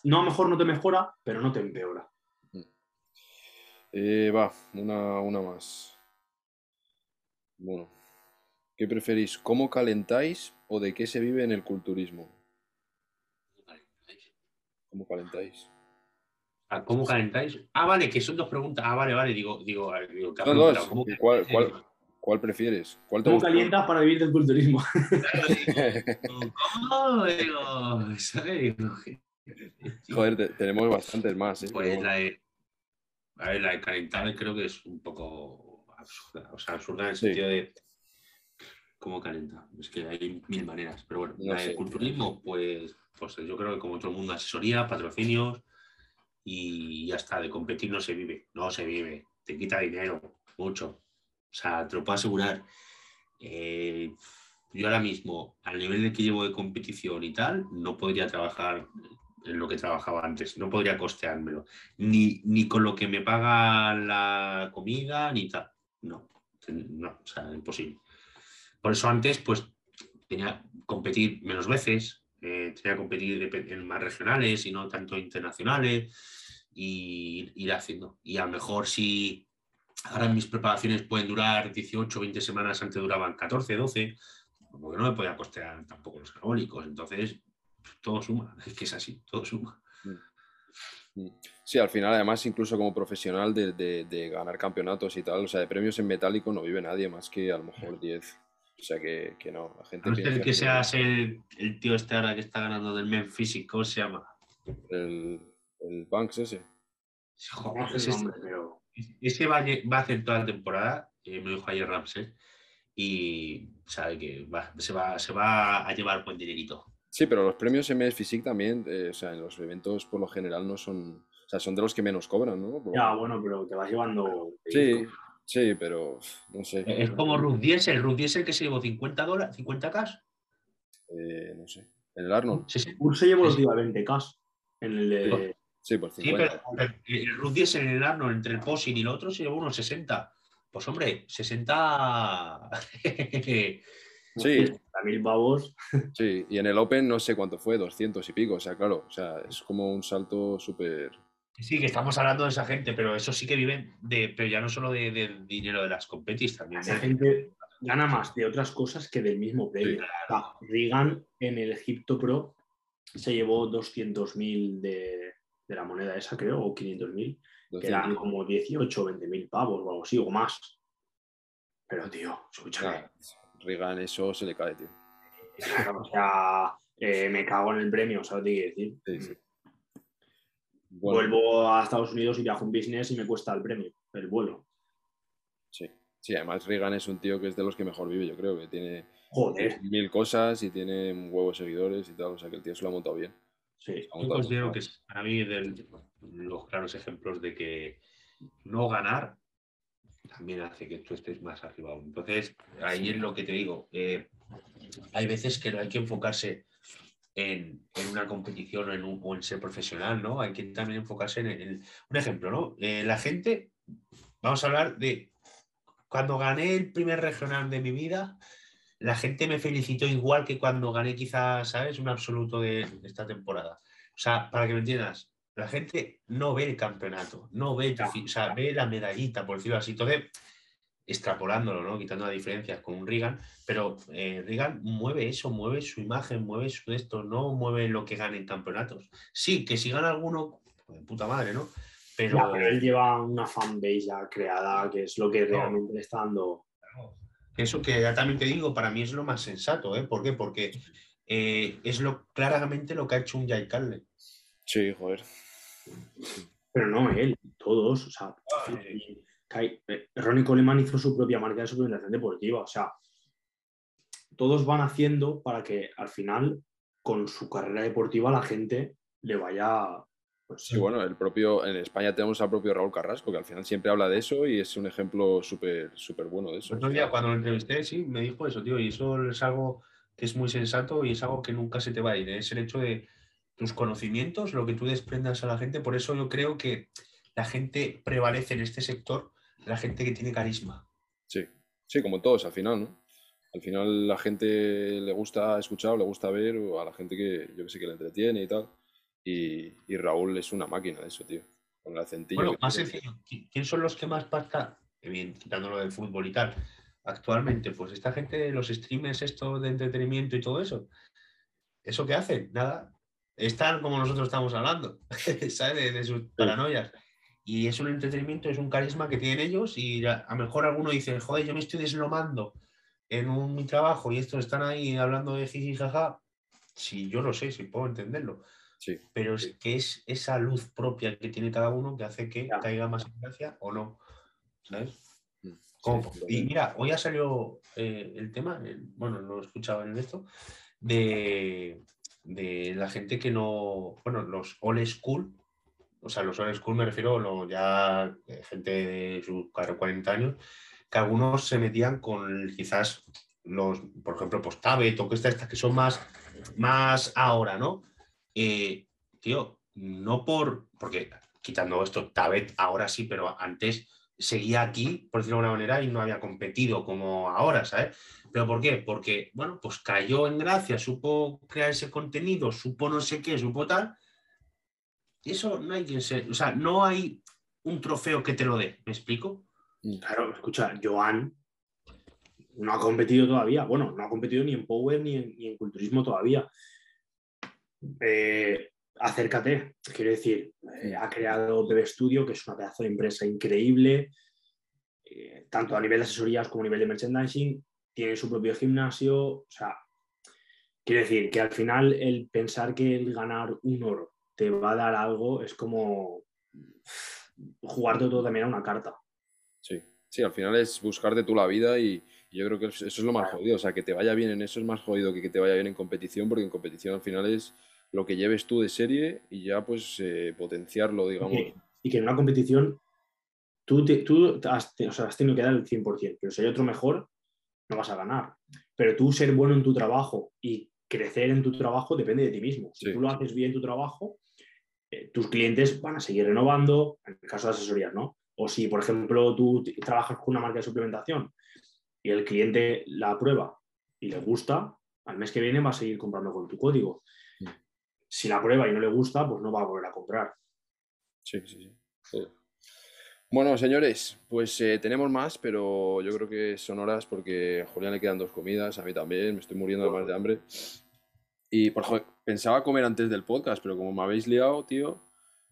Speaker 3: no, a lo mejor no te mejora, pero no te empeora.
Speaker 1: Eh, va, una, una más. Bueno, ¿qué preferís? ¿Cómo calentáis o de qué se vive en el culturismo? ¿Cómo calentáis?
Speaker 4: ¿A ¿Cómo calentáis? Ah, vale, que son dos preguntas. Ah, vale, vale, digo, digo, a ver, digo ¿qué ha
Speaker 1: Son dos.
Speaker 4: preguntado? ¿Cómo
Speaker 1: ¿Y cuál, cuál, cuál prefieres? ¿Cuál te
Speaker 3: ¿Cómo
Speaker 1: gusta?
Speaker 3: calientas para vivir del culturismo?
Speaker 4: ¿Cómo? Digo, ¿sabes?
Speaker 1: Joder, te- tenemos bastantes más, ¿eh?
Speaker 4: Pues la de, a ver, la de calentar creo que es un poco absurda. O sea, absurda en el
Speaker 1: Sí.
Speaker 4: sentido de cómo calenta. Es que hay mil maneras. Pero bueno,
Speaker 1: No sé.
Speaker 4: culturismo, pues, pues yo creo que como todo el mundo, asesoría, patrocinios y ya está. De competir no se vive. No se vive. Te quita dinero, mucho. O sea, te lo puedo asegurar. Eh, yo ahora mismo, al nivel de que llevo de competición y tal, no podría trabajar en lo que trabajaba antes, no podría costeármelo, ni, ni con lo que me paga la comida, ni tal. No, no, o sea, imposible. Por eso antes, pues, tenía que competir menos veces, eh, tenía que competir en más regionales y no tanto internacionales, y ir haciendo. Y a lo mejor si ahora mis preparaciones pueden durar 18 20 semanas, antes duraban 14, 12, porque no me podía costear tampoco los anabólicos. Entonces, todo suma, es que es así, todo suma.
Speaker 1: Sí, al final, además, incluso como profesional de ganar campeonatos y tal, o sea, de premios en metálico no vive nadie más que a lo mejor 10. O sea, que, que no, la gente
Speaker 4: A no ser que seas el, el tío este ahora que está ganando del Men Physique, ¿cómo se llama?
Speaker 1: el, el Banks ese.
Speaker 4: Joder, ese,
Speaker 3: el nombre, pero.
Speaker 4: ese va, va a hacer toda la temporada, eh, me dijo ayer Ramsey, y sabe que va- se, va, se va a llevar buen dinerito.
Speaker 1: Sí, pero los premios MS Physique también, eh, o sea, en los eventos por lo general no son, o sea, son de los que menos cobran, ¿no? Por-
Speaker 3: Ya, bueno, pero te vas llevando.
Speaker 1: Sí, sí, pero no sé,
Speaker 4: Es como Ruth Diesel, Ruth Diesel que se llevó 50 dólares, 50 k
Speaker 1: eh, no sé. En el Arnold,
Speaker 4: Sí, sí.
Speaker 3: Urse llevó los
Speaker 4: Sí, sí.
Speaker 3: días 20K. En el de.
Speaker 1: sí, por
Speaker 4: Sí,
Speaker 1: 50.
Speaker 4: pero, pero el Ruth Diesel en el Arnold entre el posing y el otro se llevó unos 60. Pues hombre, 60.
Speaker 1: Sí.
Speaker 3: mil pavos.
Speaker 1: Sí, y en el Open no sé cuánto fue, 200 y pico, o sea, claro, o sea, es como un salto súper...
Speaker 4: Sí, que estamos hablando de esa gente, pero eso sí que viven de, pero ya no solo de- del dinero de las competis, también.
Speaker 3: Esa gente gana más de otras cosas que del mismo premio.
Speaker 1: Sí.
Speaker 3: Reagan en el Egipto Pro se llevó 200.000 de, de la moneda esa, creo, o 500.000, que eran
Speaker 1: 200.
Speaker 3: como 18 o 20.000 pavos o algo así, o más. Pero, tío, escúchame.
Speaker 1: Reagan eso se le cae, tío.
Speaker 3: O sea, eh, me cago en el premio, ¿sabes qué quiero decir?
Speaker 1: Sí, sí. Bueno,
Speaker 3: Vuelvo a Estados Unidos y viajo en business y me cuesta el premio, el vuelo.
Speaker 1: sí. Sí, además Reagan es un tío que es de los que mejor vive, yo creo, que tiene
Speaker 3: Joder,
Speaker 1: mil cosas y tiene un huevo de seguidores y tal, o sea, que el tío se lo ha montado bien.
Speaker 3: sí.
Speaker 1: Ha
Speaker 4: Yo
Speaker 1: montado
Speaker 4: considero
Speaker 1: bien.
Speaker 4: que es para mí de los claros ejemplos de que no ganar también hace que tú estés más arriba. Entonces, ahí es lo que te digo. eh, hay veces que no hay que enfocarse en, en una competición o en, un- o en ser profesional, ¿no? Hay que también enfocarse en, el- un ejemplo, ¿no? Eh, la gente, vamos a hablar de cuando gané el primer regional de mi vida, la gente me felicitó igual que cuando gané quizás, ¿sabes? Un absoluto de esta temporada. O sea, para que me entiendas, la gente no ve el campeonato, no ve, o sea, ve la medallita, por decirlo así. Entonces, extrapolándolo, ¿no? Quitando las diferencias con un Reagan, pero eh, Reagan mueve eso, mueve su imagen, mueve su esto, no mueve lo que gane en campeonatos. Sí, que si gana alguno, pues, de puta madre, ¿no? Pero,
Speaker 3: Ya, pero él lleva una fanbase ya creada, que es lo que realmente le está dando.
Speaker 4: Eso que ya también te digo, para mí es lo más sensato, ¿eh? ¿Por qué? Porque eh, es lo claramente lo que ha hecho un Jai Carle.
Speaker 1: Sí, joder.
Speaker 3: Pero no él, todos. O sea,
Speaker 4: eh.
Speaker 3: Kai- eh, Ronnie Coleman hizo su propia marca de suplementación deportiva. O sea, todos van haciendo para que al final, con su carrera deportiva, la gente le vaya. Pues,
Speaker 1: Sí, bueno, el propio, en España tenemos al propio Raúl Carrasco, que al final siempre habla de eso y es un ejemplo súper, súper bueno de eso.
Speaker 4: El otro día cuando lo entrevisté, sí, me dijo eso, tío, y eso es algo que es muy sensato y es algo que nunca se te va a ir. ¿eh? Es el hecho de tus conocimientos, lo que tú desprendas a la gente. Por eso yo creo que la gente prevalece en este sector, la gente que tiene carisma.
Speaker 1: Sí, sí, como todos al final, ¿no? Al final la gente le gusta escuchar o le gusta ver o a la gente que yo que sé que le entretiene y tal. Y, y Raúl es una máquina de eso, tío. Con el acentillo
Speaker 4: Bueno, más sencillo, ¿qui- ¿quién son los que más pasta? Eh, Bien, quitándolo del fútbol y tal. Actualmente, pues esta gente los streamers, esto de entretenimiento y todo eso. ¿Eso qué hacen? Nada. están como nosotros estamos hablando, ¿sabes? De, sus paranoias. Y es un entretenimiento, es un carisma que tienen ellos y a lo mejor alguno dice, joder, yo me estoy deslomando en un, mi trabajo y estos están ahí hablando de jiji jaja. Sí, yo lo sé, sí puedo entenderlo.
Speaker 1: Sí.
Speaker 4: Pero es que es esa luz propia que tiene cada uno que hace que caiga más en gracia o no. ¿Sabes?
Speaker 1: Mm,
Speaker 4: Como- y mira, hoy ha salido eh, el tema, el- bueno, lo he escuchado en esto, de, de la gente que no, bueno, los old school, o sea, los old school me refiero lo ya eh, gente de sus 40 años, que algunos se metían con quizás los, por ejemplo, pues Tabet o que estas, estas que son más, más ahora, ¿no? Eh, tío, no por, porque quitando esto, Tabet ahora sí, pero antes seguía aquí, por decirlo de alguna manera, y no había competido como ahora, ¿sabes? ¿Pero por qué? Porque, bueno, pues cayó en gracia, supo crear ese contenido, supo no sé qué, supo tal. Y eso no hay quien se. O sea, no hay un trofeo que te lo dé, ¿me explico?
Speaker 3: Claro, escucha, Joan no ha competido todavía. Bueno, no ha competido ni en Power ni en, ni en culturismo todavía. Eh, acércate, quiero decir, eh, ha creado BB Studio, que es una pedazo de empresa increíble, eh, tanto a nivel de asesorías como a nivel de merchandising, tiene su propio gimnasio, o sea, quiero decir que al final el pensar que el ganar un oro te va a dar algo es como jugarte todo también a una carta.
Speaker 1: Sí, sí, al final es buscarte tú la vida y, y yo creo que eso es lo más jodido. O sea, que te vaya bien en eso es más jodido que que te vaya bien en competición, porque en competición al final es lo que lleves tú de serie y ya pues eh, potenciarlo, digamos.
Speaker 3: que- y que en una competición tú, te- tú has, te- o sea, has tenido que dar el 100%, pero si hay otro mejor, no vas a ganar. Pero tú ser bueno en tu trabajo y crecer en tu trabajo depende de ti mismo. Si
Speaker 1: Sí,
Speaker 3: tú lo haces bien tu trabajo, eh, tus clientes van a seguir renovando, en el caso de asesorías, ¿no? O si, por ejemplo, tú trabajas con una marca de suplementación y el cliente la aprueba y le gusta, al mes que viene va a seguir comprando con tu código.
Speaker 1: Mm.
Speaker 3: Si la prueba y no le gusta, pues no va a volver a comprar.
Speaker 1: Sí, sí, sí. Bueno, señores, pues eh, tenemos más, pero yo creo que son horas porque a Julián le quedan dos comidas, a mí también, me estoy muriendo además de hambre. Y por joder, pensaba comer antes del podcast, pero como me habéis liado, tío.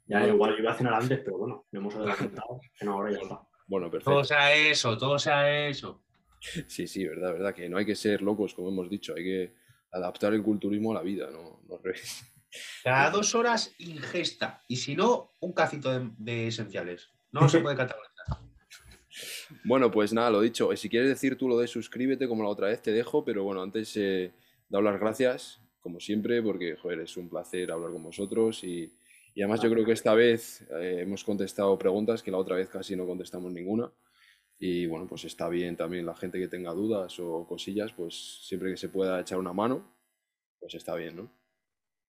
Speaker 3: Ya,
Speaker 1: no-
Speaker 3: igual yo iba a cenar antes, pero bueno, lo hemos adelantado. En ahora ya está.
Speaker 1: Bueno, perfecto.
Speaker 4: Todo sea eso, todo sea eso.
Speaker 1: Sí, sí, verdad, verdad, que no hay que ser locos, como hemos dicho, hay que adaptar el culturismo a la vida, no, no al revés.
Speaker 4: Cada dos horas ingesta. Y si no, un cacito de, de esenciales. No se puede categorizar.
Speaker 1: Bueno, pues nada, lo dicho. Si quieres decir tú lo de suscríbete como la otra vez, te dejo, pero bueno, antes eh, dar las gracias, como siempre, porque, joder, es un placer hablar con vosotros y, y además yo creo que esta vez eh, hemos contestado preguntas que la otra vez casi no contestamos ninguna. Y bueno, pues está bien también la gente que tenga dudas o cosillas, pues siempre que se pueda echar una mano, pues está bien, ¿no?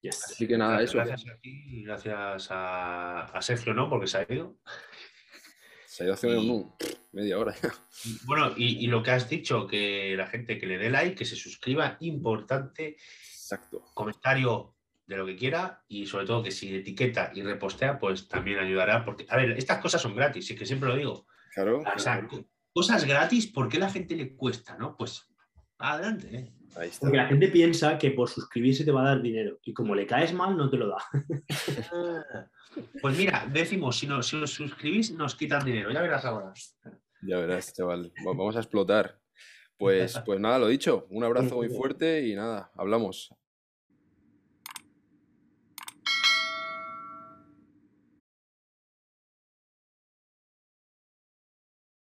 Speaker 3: Yes.
Speaker 1: Así que nada, eso.
Speaker 4: Gracias a ti y gracias a, a Sergio, ¿no? Porque se ha ido.
Speaker 1: Se ha ido hace
Speaker 4: Y-
Speaker 1: un- media hora ya.
Speaker 4: Bueno, y, y lo que has dicho, que la gente que le dé like, que se suscriba, importante,
Speaker 1: Exacto.
Speaker 4: comentario de lo que quiera y sobre todo que si etiqueta y repostea, pues también ayudará. Porque, a ver, estas cosas son gratis, y que siempre lo digo.
Speaker 1: Claro,
Speaker 4: O sea, co- cosas gratis, ¿por qué a la gente le cuesta, no? Pues adelante, ¿eh?
Speaker 1: ahí está.
Speaker 3: Porque la gente piensa que por suscribirse te va a dar dinero y como le caes mal, no te lo da.
Speaker 4: Pues mira, decimos, si, no, si os suscribís, nos quitan dinero. Ya verás ahora.
Speaker 1: Ya verás, chaval. Va- Vamos a explotar. Pues, pues nada, lo dicho. Un abrazo muy fuerte y nada, hablamos.